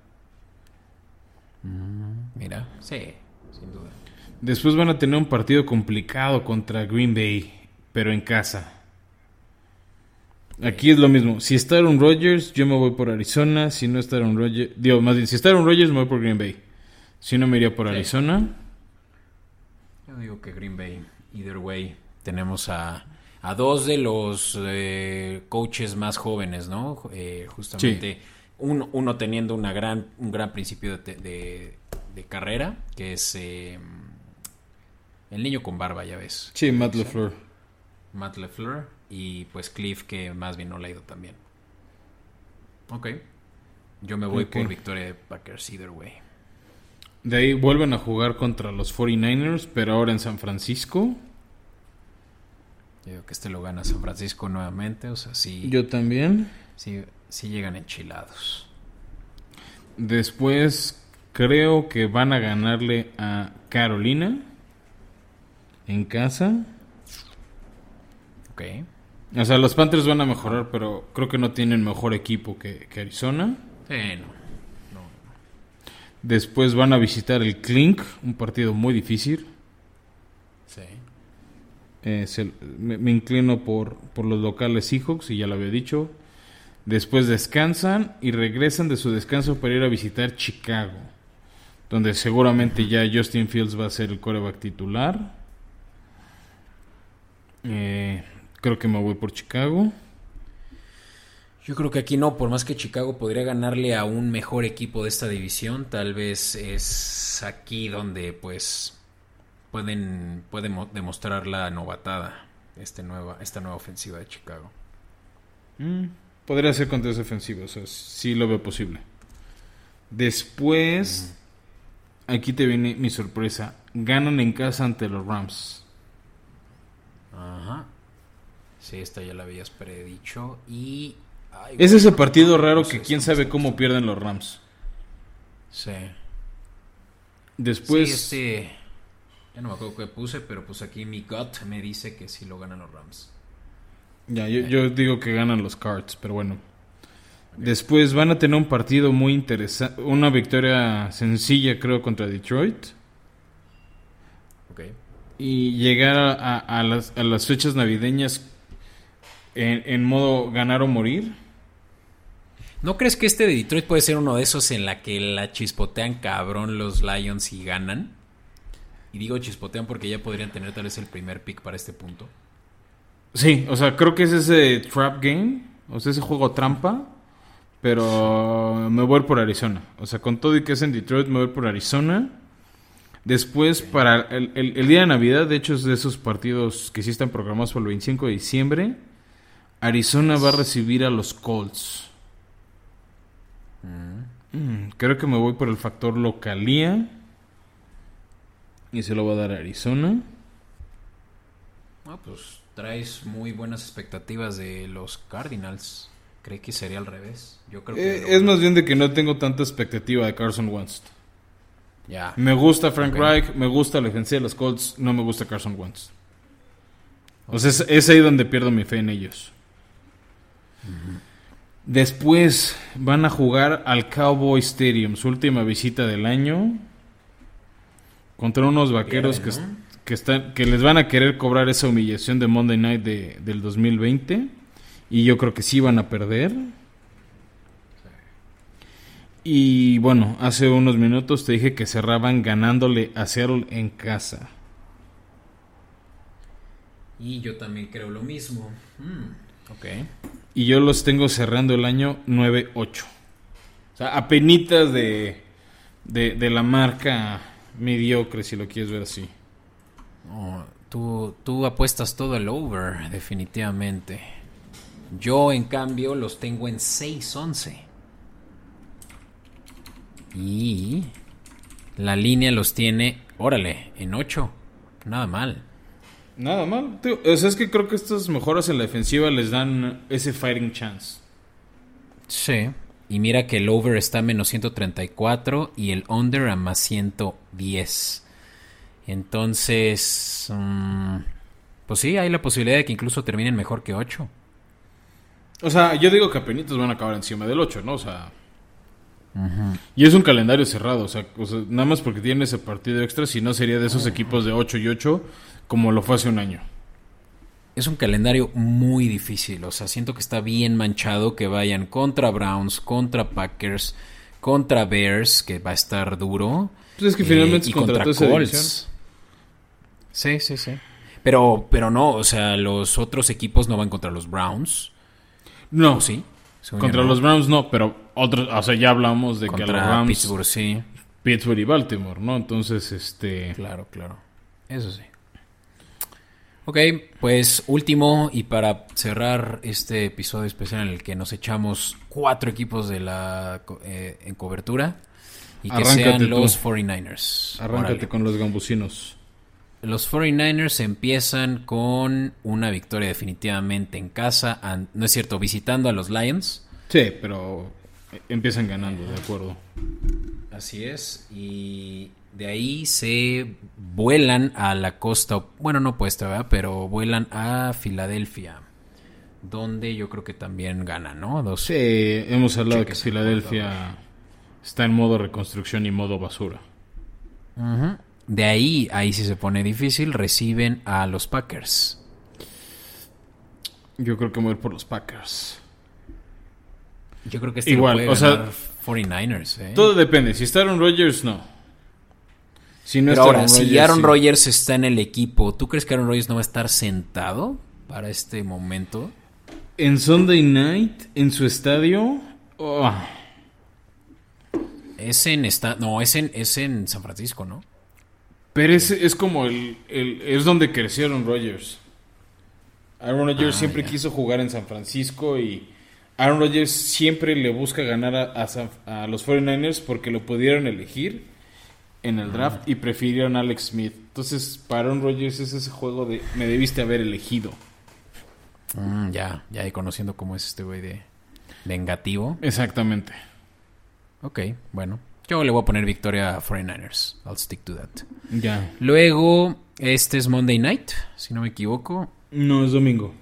Mira, sí, sin duda. Después van a tener un partido complicado contra Green Bay, pero en casa. Aquí es lo mismo. Si está Aaron Rodgers, yo me voy por Arizona. Si no está Aaron Rodgers, digo, más bien, si está Aaron Rodgers, me voy por Green Bay. Si no, me iría por Sí. Arizona. Yo digo que Green Bay, either way, tenemos a, a dos de los eh, coaches más jóvenes, ¿no? Eh, justamente uno, uno teniendo una gran, un gran principio de, de- de carrera, que es eh, el niño con barba, ya ves, Sí, Matt LeFleur. Matt LeFleur, y pues Cliff, que más bien no le ha ido tan bien. Ok. Yo me voy por victoria de Packers, either way. De ahí vuelven a jugar contra los 49ers, pero ahora en San Francisco. Yo digo que este lo gana San Francisco nuevamente, o sea, sí, Yo también. sí, sí llegan enchilados. Después creo que van a ganarle a Carolina en casa. Ok. O sea, los Panthers van a mejorar, pero creo que no tienen mejor equipo que, que Arizona. Sí, no. Después van a visitar el Clink, un partido muy difícil. Sí. Eh, se- me, me inclino por, por los locales Seahawks, y ya lo había dicho. Después descansan y regresan de su descanso para ir a visitar Chicago, donde seguramente ya Justin Fields va a ser el coreback titular. Eh, creo que me voy por Chicago. Yo creo que aquí no, por más que Chicago podría ganarle a un mejor equipo de esta división, tal vez es aquí donde pues pueden, pueden mo- demostrar la novatada este nueva, esta nueva ofensiva de Chicago. Mm, podría ser contra esa ofensiva, o sea, sí lo veo posible. Después, aquí te viene mi sorpresa. Ganan en casa ante los Rams. Ajá. Sí, esta ya la habías predicho y... Es ese partido raro que quién sabe cómo pierden los Rams. Sí. Después, sí, este... Ya no me acuerdo qué puse, pero pues aquí mi gut me dice que sí lo ganan los Rams. ya, yo, yo digo que ganan los Cards, pero bueno. Después van a tener un partido muy interesante, una victoria sencilla creo contra Detroit. Ok. y llegar a, a- a las, a las fechas navideñas en, en modo ganar o morir. ¿No crees que este de Detroit puede ser uno de esos en la que la chispotean cabrón los Lions y ganan? Y digo chispotean porque ya podrían tener tal vez el primer pick para este punto. Sí, o sea, creo que es ese trap game, o sea, ese juego trampa, pero me voy por Arizona. O sea, con todo y que es en Detroit, me voy por Arizona. Después, para el, el- día de Navidad, de hecho es de esos partidos que sí están programados para el 25 de diciembre, Arizona va a recibir a los Colts. Mm, creo que me voy por el factor localía. Y se lo va a dar a Arizona. Ah, pues traes muy buenas expectativas de los Cardinals. Cree que sería al revés. Yo creo Eh, que es más bien de que no tengo tanta expectativa de Carson Wentz. ya. Me gusta Frank. Reich, me gusta la defensa de los Colts, no me gusta Carson Wentz. O sea, es, es ahí donde pierdo mi fe en ellos. Después van a jugar al Cowboy Stadium, su última visita del año, contra unos vaqueros que, que están, que les van a querer cobrar esa humillación de Monday Night de- del 2020. Y yo creo que sí van a perder. Y bueno, hace unos minutos te dije que cerraban ganándole a Seattle en casa. Y yo también creo lo mismo. Mm, ok. Y yo los tengo cerrando el año 9-8. O sea, apenitas de, de, de la marca mediocre, si lo quieres ver así. No, tú, tú apuestas todo el over, definitivamente. Yo, en cambio, los tengo en 6-11. Y la línea los tiene, órale, en 8. Nada mal. Nada mal. Tío, o sea, es que creo que estas mejoras en la defensiva les dan ese fighting chance. Sí. Y mira que el over está a menos 134 y el under a más 110. Entonces, mm, pues sí, hay la posibilidad de que incluso terminen mejor que 8. O sea, yo digo que apenitas van a acabar encima del 8, ¿no? O sea... Y es un calendario cerrado, o sea, o sea, nada más porque tienen ese partido extra, si no sería de esos equipos de 8 y 8 como lo fue hace un año. Es un calendario muy difícil, o sea, siento que está bien manchado que vayan contra Browns, contra Packers, contra Bears, que va a estar duro. Pues es que finalmente y es contra contra Colts. Sí, sí, sí. Pero, pero no, o sea, los otros equipos no van contra los Browns. No, ¿O sí? Según contra no. los Browns no, pero otros, o sea, ya hablamos de que a los Contra Rams, Pittsburgh, sí. Pittsburgh y Baltimore, ¿no? Entonces, este... Claro, claro. Eso sí. Ok, pues último y para cerrar este episodio especial en el que nos echamos cuatro equipos de la eh, en cobertura y que Arráncate sean tú. los 49ers. Arráncate Órale. con los gambusinos. Los 49ers empiezan con una victoria definitivamente en casa, no es cierto, visitando a los Lions. Sí, pero empiezan ganando, de acuerdo. Así es, y de ahí se vuelan a la costa, bueno, no opuesta, ¿verdad? Pero vuelan a Filadelfia, donde yo creo que también ganan, ¿no? Dos. Sí, hemos hablado de que Filadelfia está en modo reconstrucción y modo basura. De ahí, ahí sí se pone difícil, reciben a los Packers. Yo creo que voy a ir por los Packers. Yo creo que este Igual, lo puede o sea, ganar 49ers, ¿eh? Todo depende. Si está Aaron Rodgers, no. Si no Pero está ahora, si Aaron sí. Rodgers está en el equipo, ¿tú crees que Aaron Rodgers no va a estar sentado para este momento? En Sunday Night, en su estadio... oh, Es en esta, no, es en, es en San Francisco, ¿no? pero es, es como el, el- Es donde creció Aaron Rodgers. Aaron Rodgers Ah, siempre quiso jugar en San Francisco y... Aaron Rodgers siempre le busca ganar a, a San- a los 49ers porque lo pudieron elegir en el draft y prefirieron a Alex Smith. Entonces, para Aaron Rodgers es ese juego de me debiste haber elegido. Mm, ya, ya y conociendo cómo es este güey de vengativo. Exactamente. Ok, bueno. Yo le voy a poner victoria a 49ers. I'll stick to that. Ya. Luego, este es Monday Night, si no me equivoco. No, es domingo.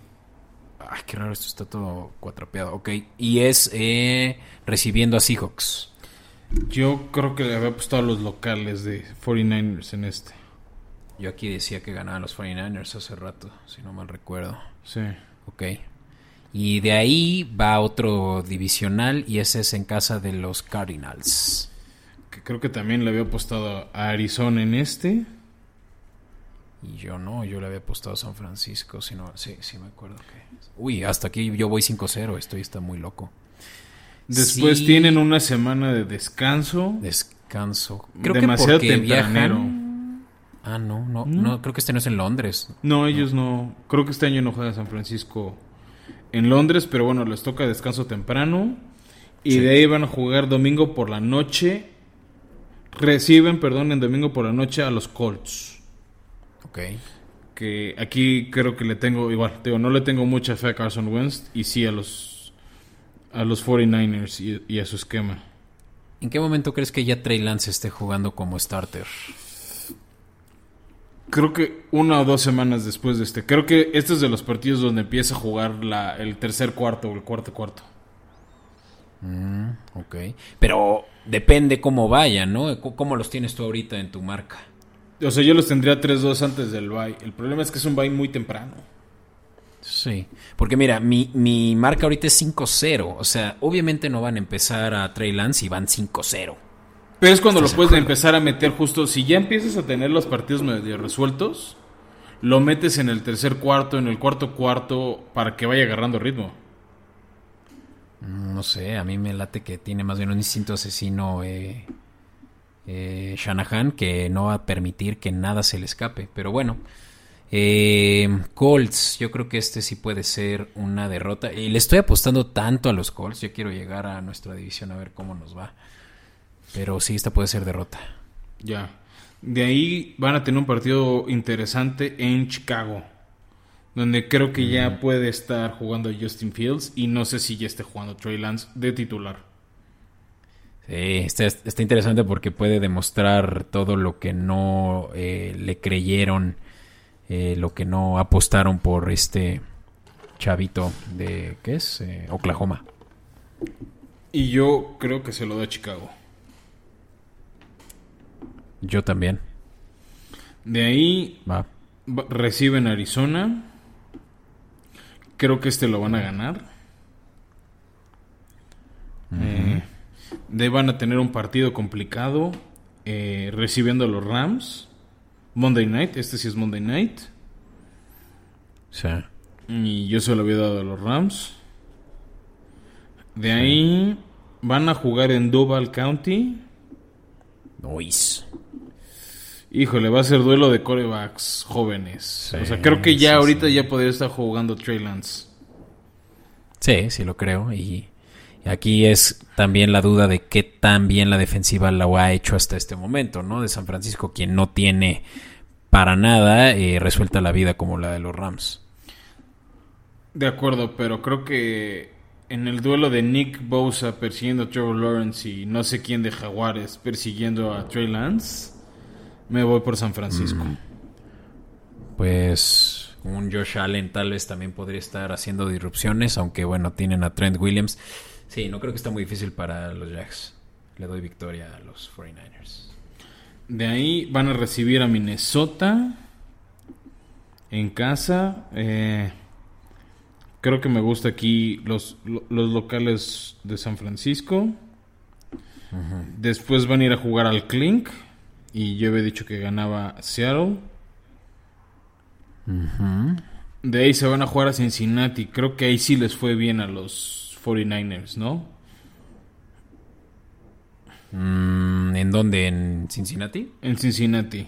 Ay, qué raro, esto está todo cuatrapeado. Ok, y es eh, recibiendo a Seahawks. Yo creo que le había apostado a los locales de 49ers en este. Yo aquí decía que ganaban los 49ers hace rato, si no mal recuerdo. Sí. Ok. Y de ahí va otro divisional y ese es en casa de los Cardinals. Que creo que también le había apostado a Arizona en este. Y yo no, yo le había apostado a San Francisco, si no, sí, sí me acuerdo que... Uy, hasta aquí yo voy 5-0, esto está muy loco. Después Sí. tienen una semana de descanso. Descanso. Creo Demasiado que tempranero. viajan... Ah, no, no, ¿No? no, creo que este no es en Londres. No, ellos no. Creo que este año no juega San Francisco en Londres, pero bueno, les toca descanso temprano. Y Sí. de ahí van a jugar domingo por la noche. Reciben, perdón, en domingo por la noche a los Colts. Ok. que aquí creo que le tengo, igual, digo, no le tengo mucha fe a Carson Wentz y sí a los, a los 49ers y, y a su esquema. ¿En qué momento crees que ya Trey Lance esté jugando como starter? Creo que una o dos semanas después de este. Creo que este es de los partidos donde empieza a jugar la, el tercer cuarto o el cuarto cuarto. Mm, ok. Pero depende cómo vaya, ¿no? ¿Cómo los tienes tú ahorita en tu marca? O sea, yo los tendría 3-2 antes del bye. El problema es que es un bye muy temprano. Sí. Porque mira, mi, mi marca ahorita es 5-0. O sea, obviamente no van a empezar a Trey Lance y van 5-0. Pero es cuando lo ¿Estás de puedes empezar a meter justo. Si ya empiezas a tener los partidos medio resueltos, lo metes en el tercer cuarto, en el cuarto cuarto, para que vaya agarrando ritmo. Mm, No sé, a mí me late que tiene más bien un instinto asesino eh, eh, Shanahan que no va a permitir que nada se le escape. Pero bueno, eh, Colts, yo creo que este sí puede ser una derrota. Y le estoy apostando tanto a los Colts, yo quiero llegar a nuestra división a ver cómo nos va. Pero sí, esta puede ser derrota. Ya. De ahí van a tener un partido interesante en Chicago. Donde creo que ya puede estar jugando Justin Fields. Y no sé si ya esté jugando Trey Lance de titular. Sí, está, está interesante porque puede demostrar todo lo que no eh, le creyeron, eh, lo que no apostaron por este chavito de, ¿qué es? Eh, Oklahoma. Y yo creo que se lo da Chicago. Yo también. De ahí Va. reciben Arizona. Creo que este lo van a ganar. Eh, de ahí van a tener un partido complicado. eh, recibiendo a los Rams. Monday Night. Este sí es Monday Night. Sí. Y yo se lo había dado a los Rams. De ahí van a jugar en Duval County. Nois. Híjole, va a ser duelo de corebacks jóvenes. o sea, creo que ya sí, ahorita ya podría estar jugando Trey Lance. Sí, sí lo creo. Y aquí es también la duda de qué tan bien la defensiva lo ha hecho hasta este momento, ¿no? De San Francisco, quien no tiene para nada eh, resuelta la vida como la de los Rams. De acuerdo, pero creo que en el duelo de Nick Bosa persiguiendo a Trevor Lawrence y no sé quién de Jaguares persiguiendo a Trey Lance, me voy por San Francisco. Pues un Josh Allen tal vez también podría estar haciendo disrupciones, aunque bueno, tienen a Trent Williams. Sí, no creo que está muy difícil para los Jacks. Le doy victoria a los 49ers. De ahí van a recibir a Minnesota en casa. Eh, creo que me gusta aquí los, lo- los locales de San Francisco. Después van a ir a jugar al Clink. Y yo había dicho que ganaba Seattle. De ahí se van a jugar a Cincinnati. Creo que ahí sí les fue bien a los 49ers, ¿no? Mm, ¿En dónde? ¿En Cincinnati? En Cincinnati.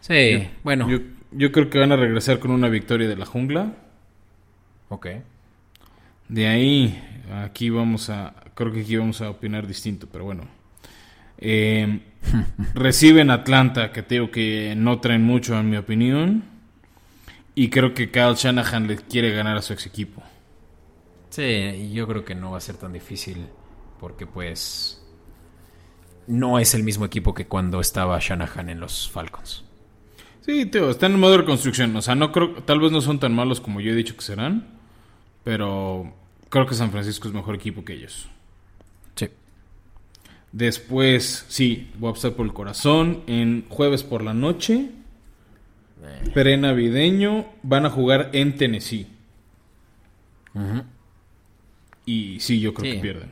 Sí, Yo- bueno. Yo, yo creo que van a regresar con una victoria de la jungla. Ok. De ahí, aquí vamos a. Creo que aquí vamos a opinar distinto, pero bueno. Eh, reciben Atlanta, que te digo que no traen mucho, en mi opinión. Y creo que Kyle Shanahan le quiere ganar a su ex equipo. Sí, yo creo que no va a ser tan difícil porque pues no es el mismo equipo que cuando estaba Shanahan en los Falcons. Sí, tío, están en modo de reconstrucción. O sea, no creo, tal vez no son tan malos como yo he dicho que serán. Pero creo que San Francisco es mejor equipo que ellos. Sí. Después, sí, voy a optar por el corazón. En jueves por la noche, pre-navideño, van a jugar en Tennessee. Y sí, yo creo Sí. que pierden.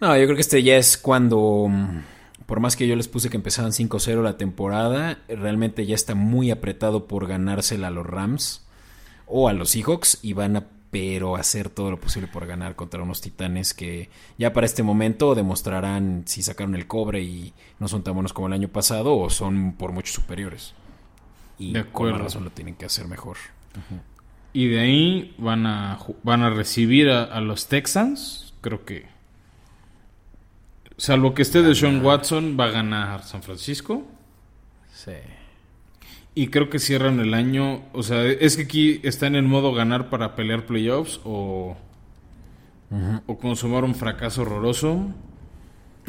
No, yo creo que este ya es cuando, mm, por más que yo les puse que empezaban 5-0 la temporada, realmente ya está muy apretado por ganársela a los Rams o a los Seahawks y van a pero hacer todo lo posible por ganar contra unos titanes que ya para este momento demostrarán si sacaron el cobre y no son tan buenos como el año pasado o son por mucho superiores. Y De con acuerdo. más razón lo tienen que hacer mejor. Y de ahí van a, van a recibir a, a los Texans. Creo que. Salvo que esté de Sean Watson, va a ganar San Francisco. Sí. Y creo que cierran el año. O sea, es que aquí están en modo ganar para pelear playoffs o, o consumar un fracaso horroroso.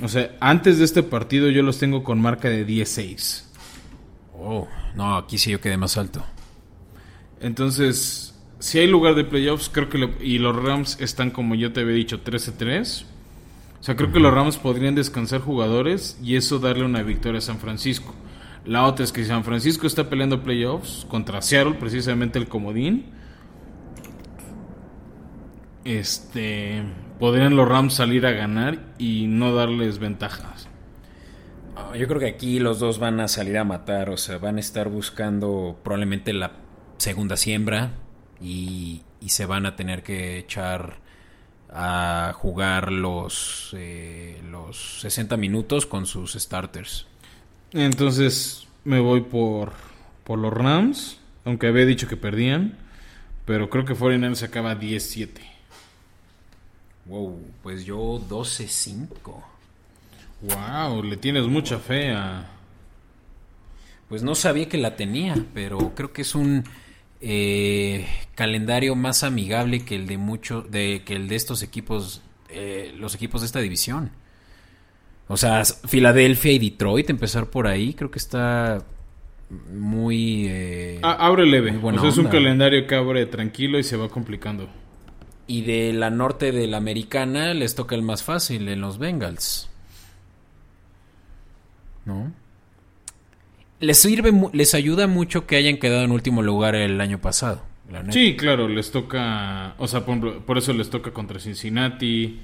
O sea, antes de este partido yo los tengo con marca de 10-6. Oh, no, aquí sí yo quedé más alto. Entonces, si hay lugar de playoffs, creo que y los Rams están como yo te había dicho 13-3. O sea, creo que los Rams podrían descansar jugadores y eso darle una victoria a San Francisco. La otra es que San Francisco está peleando playoffs contra Seattle, precisamente el comodín. Este, podrían los Rams salir a ganar y no darles ventajas. Ah, yo creo que aquí los dos van a salir a matar, o sea, van a estar buscando probablemente la segunda siembra y, se van a tener que echar a jugar los, eh, los 60 minutos con sus starters. Entonces me voy por, por los Rams, aunque había dicho que perdían, pero creo que 49 se acaba 10-7. Wow, pues yo 12-5. Wow, le tienes mucha fe a... Pues no sabía que la tenía, pero creo que es un eh, calendario más amigable que el de mucho, de que el de estos equipos, eh, los equipos de esta división. O sea, Filadelfia y Detroit, empezar por ahí, creo que está muy... Eh, ah, abre leve. o sea, es un calendario que abre tranquilo y se va complicando. Y de la norte de la americana les toca el más fácil en los Bengals. ¿No? Les sirve, les ayuda mucho que hayan quedado en último lugar el año pasado. sí, claro, les toca, o sea, por, eso les toca contra Cincinnati,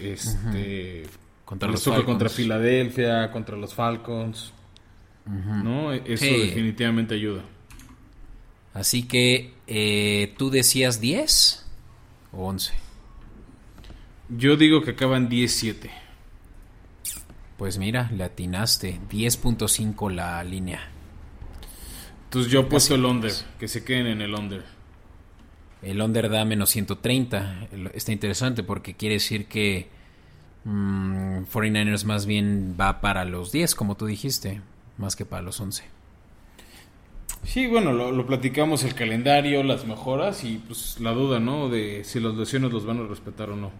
este, contra les toca contra Filadelfia, contra los Falcons, ¿no? Eso definitivamente ayuda. Así que, eh, ¿tú decías 10 o 11? Yo digo que acaban 10-7. Pues mira, le atinaste. 10.5 la línea. Entonces yo he puesto el under, que se queden en el under. El under da menos 130. Está interesante porque quiere decir que 49ers mm, más bien va para los 10, como tú dijiste, más que para los 11. Sí, bueno, lo, lo, platicamos el calendario, las mejoras y pues la duda, ¿no? De si los lesiones los van a respetar o no.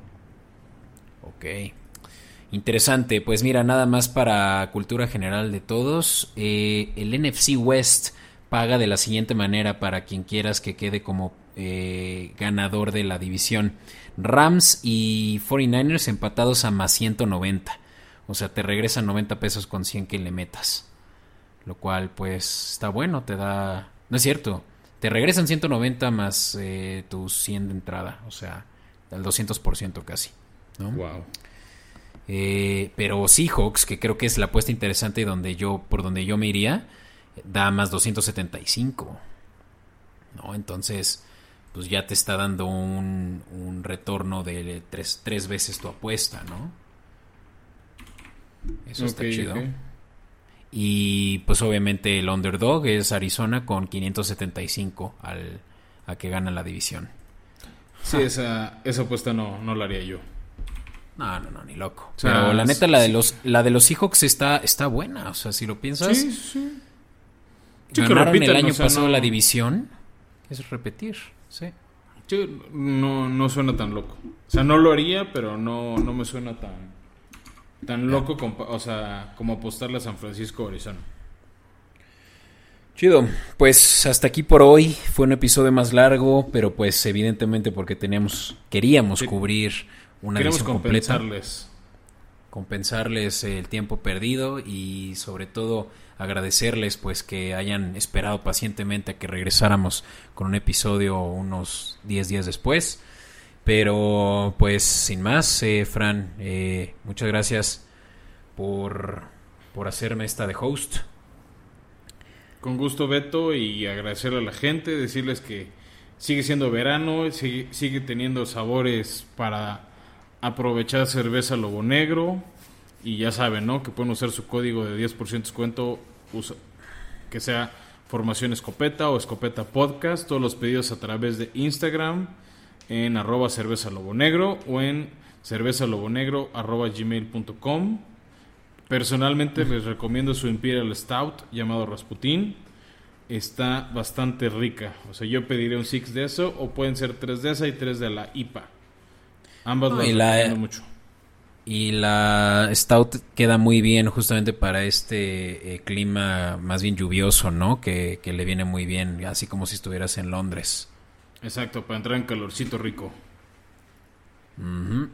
Ok. Interesante, pues mira, nada más para cultura general de todos. Eh, el NFC West paga de la siguiente manera para quien quieras que quede como eh, ganador de la división. Rams y 49ers empatados a más 190. O sea, te regresan 90 pesos con 100 que le metas. Lo cual, pues, está bueno, te da... No es cierto, te regresan 190 más eh, tus 100 de entrada. O sea, al 200% casi. ¿no? Wow. Eh, pero Seahawks, que creo que es la apuesta interesante donde yo, por donde yo me iría, da más 275. ¿No? Entonces, pues ya te está dando un, un retorno de tres, tres, veces tu apuesta, ¿no? Eso está chido. Y pues obviamente el underdog es Arizona con 575 al, a que gana la división. Sí, esa, esa apuesta no, no la haría yo. No, no, no, ni loco. Pero la neta, la de los, la de los Seahawks está, está buena. O sea, si lo piensas. Sí, sí. Ganaron el año pasado la división. Es repetir, sí. no, no suena tan loco. O sea, no lo haría, pero no, no me suena tan, tan loco como, o sea, como apostarle a San Francisco o Arizona. Chido, pues hasta aquí por hoy. Fue un episodio más largo, pero pues evidentemente porque teníamos, queríamos cubrir una Queremos compensarles. compensarles el tiempo perdido y sobre todo agradecerles pues que hayan esperado pacientemente a que regresáramos con un episodio unos 10 días después. Pero pues sin más, eh, Fran, eh, muchas gracias por, por hacerme esta de host. Con gusto, Beto, y agradecerle a la gente, decirles que sigue siendo verano, sigue, sigue teniendo sabores para aprovechar cerveza Lobo Negro. Y ya saben, ¿no? Que pueden usar su código de 10% descuento, usa, que sea Formación Escopeta o Escopeta Podcast. Todos los pedidos a través de Instagram en arroba cerveza lobo negro o en cerveza lobo negro arroba gmail.com. Personalmente les recomiendo su Imperial Stout llamado Rasputin. está bastante rica. O sea, yo pediría un six de eso, o pueden ser tres de esa y tres de la IPA. Ambas No, y la- mucho. Y la Stout queda muy bien justamente para este eh, clima más bien lluvioso, ¿no? Que, que le viene muy bien, así como si estuvieras en Londres. Exacto, para entrar en calorcito rico. Ujú.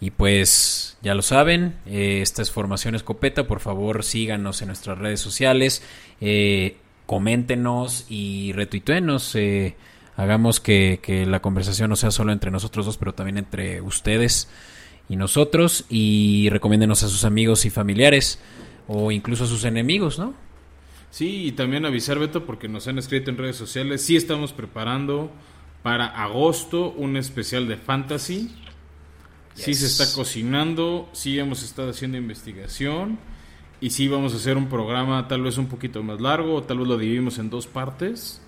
Y pues ya lo saben, eh, esta es Formación Escopeta, por favor síganos en nuestras redes sociales, eh, coméntenos y retuiteenos, eh, hagamos que, que la conversación no sea solo entre nosotros dos, pero también entre ustedes y nosotros, y recomiéndenos a sus amigos y familiares, o incluso a sus enemigos, ¿no? Sí, y también avisar, Beto, porque nos han escrito en redes sociales. Sí estamos preparando para agosto un especial de fantasy. Sí se está cocinando, sí hemos estado haciendo investigación y sí vamos a hacer un programa tal vez un poquito más largo o tal vez lo dividimos en dos partes.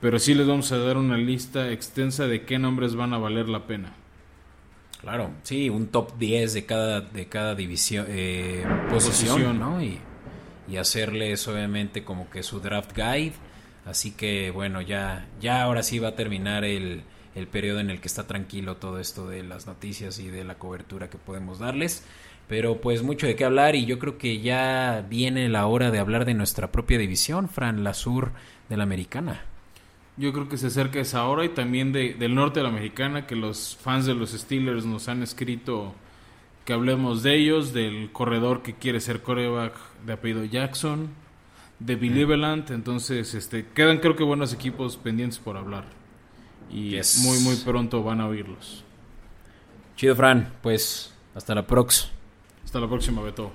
Pero sí les vamos a dar una lista extensa de qué nombres van a valer la pena. Claro, sí, un top 10 de cada, de cada división, eh, posición, Posición. ¿no? Y, y hacerles obviamente como que su draft guide. Así que bueno, ya, ya ahora sí va a terminar el, el periodo en el que está tranquilo todo esto de las noticias y de la cobertura que podemos darles. Pero pues mucho de qué hablar y yo creo que ya viene la hora de hablar de nuestra propia división, Fran, la sur de la americana. Yo creo que se acerca esa hora y también de, del norte de la americana, que los fans de los Steelers nos han escrito que hablemos de ellos, del corredor que quiere ser coreback de apellido Jackson, de Believeland, entonces este quedan creo que buenos equipos pendientes por hablar y Yes. muy muy pronto van a oírlos. Chido, Fran, pues hasta la próxima. Hasta la próxima, Beto.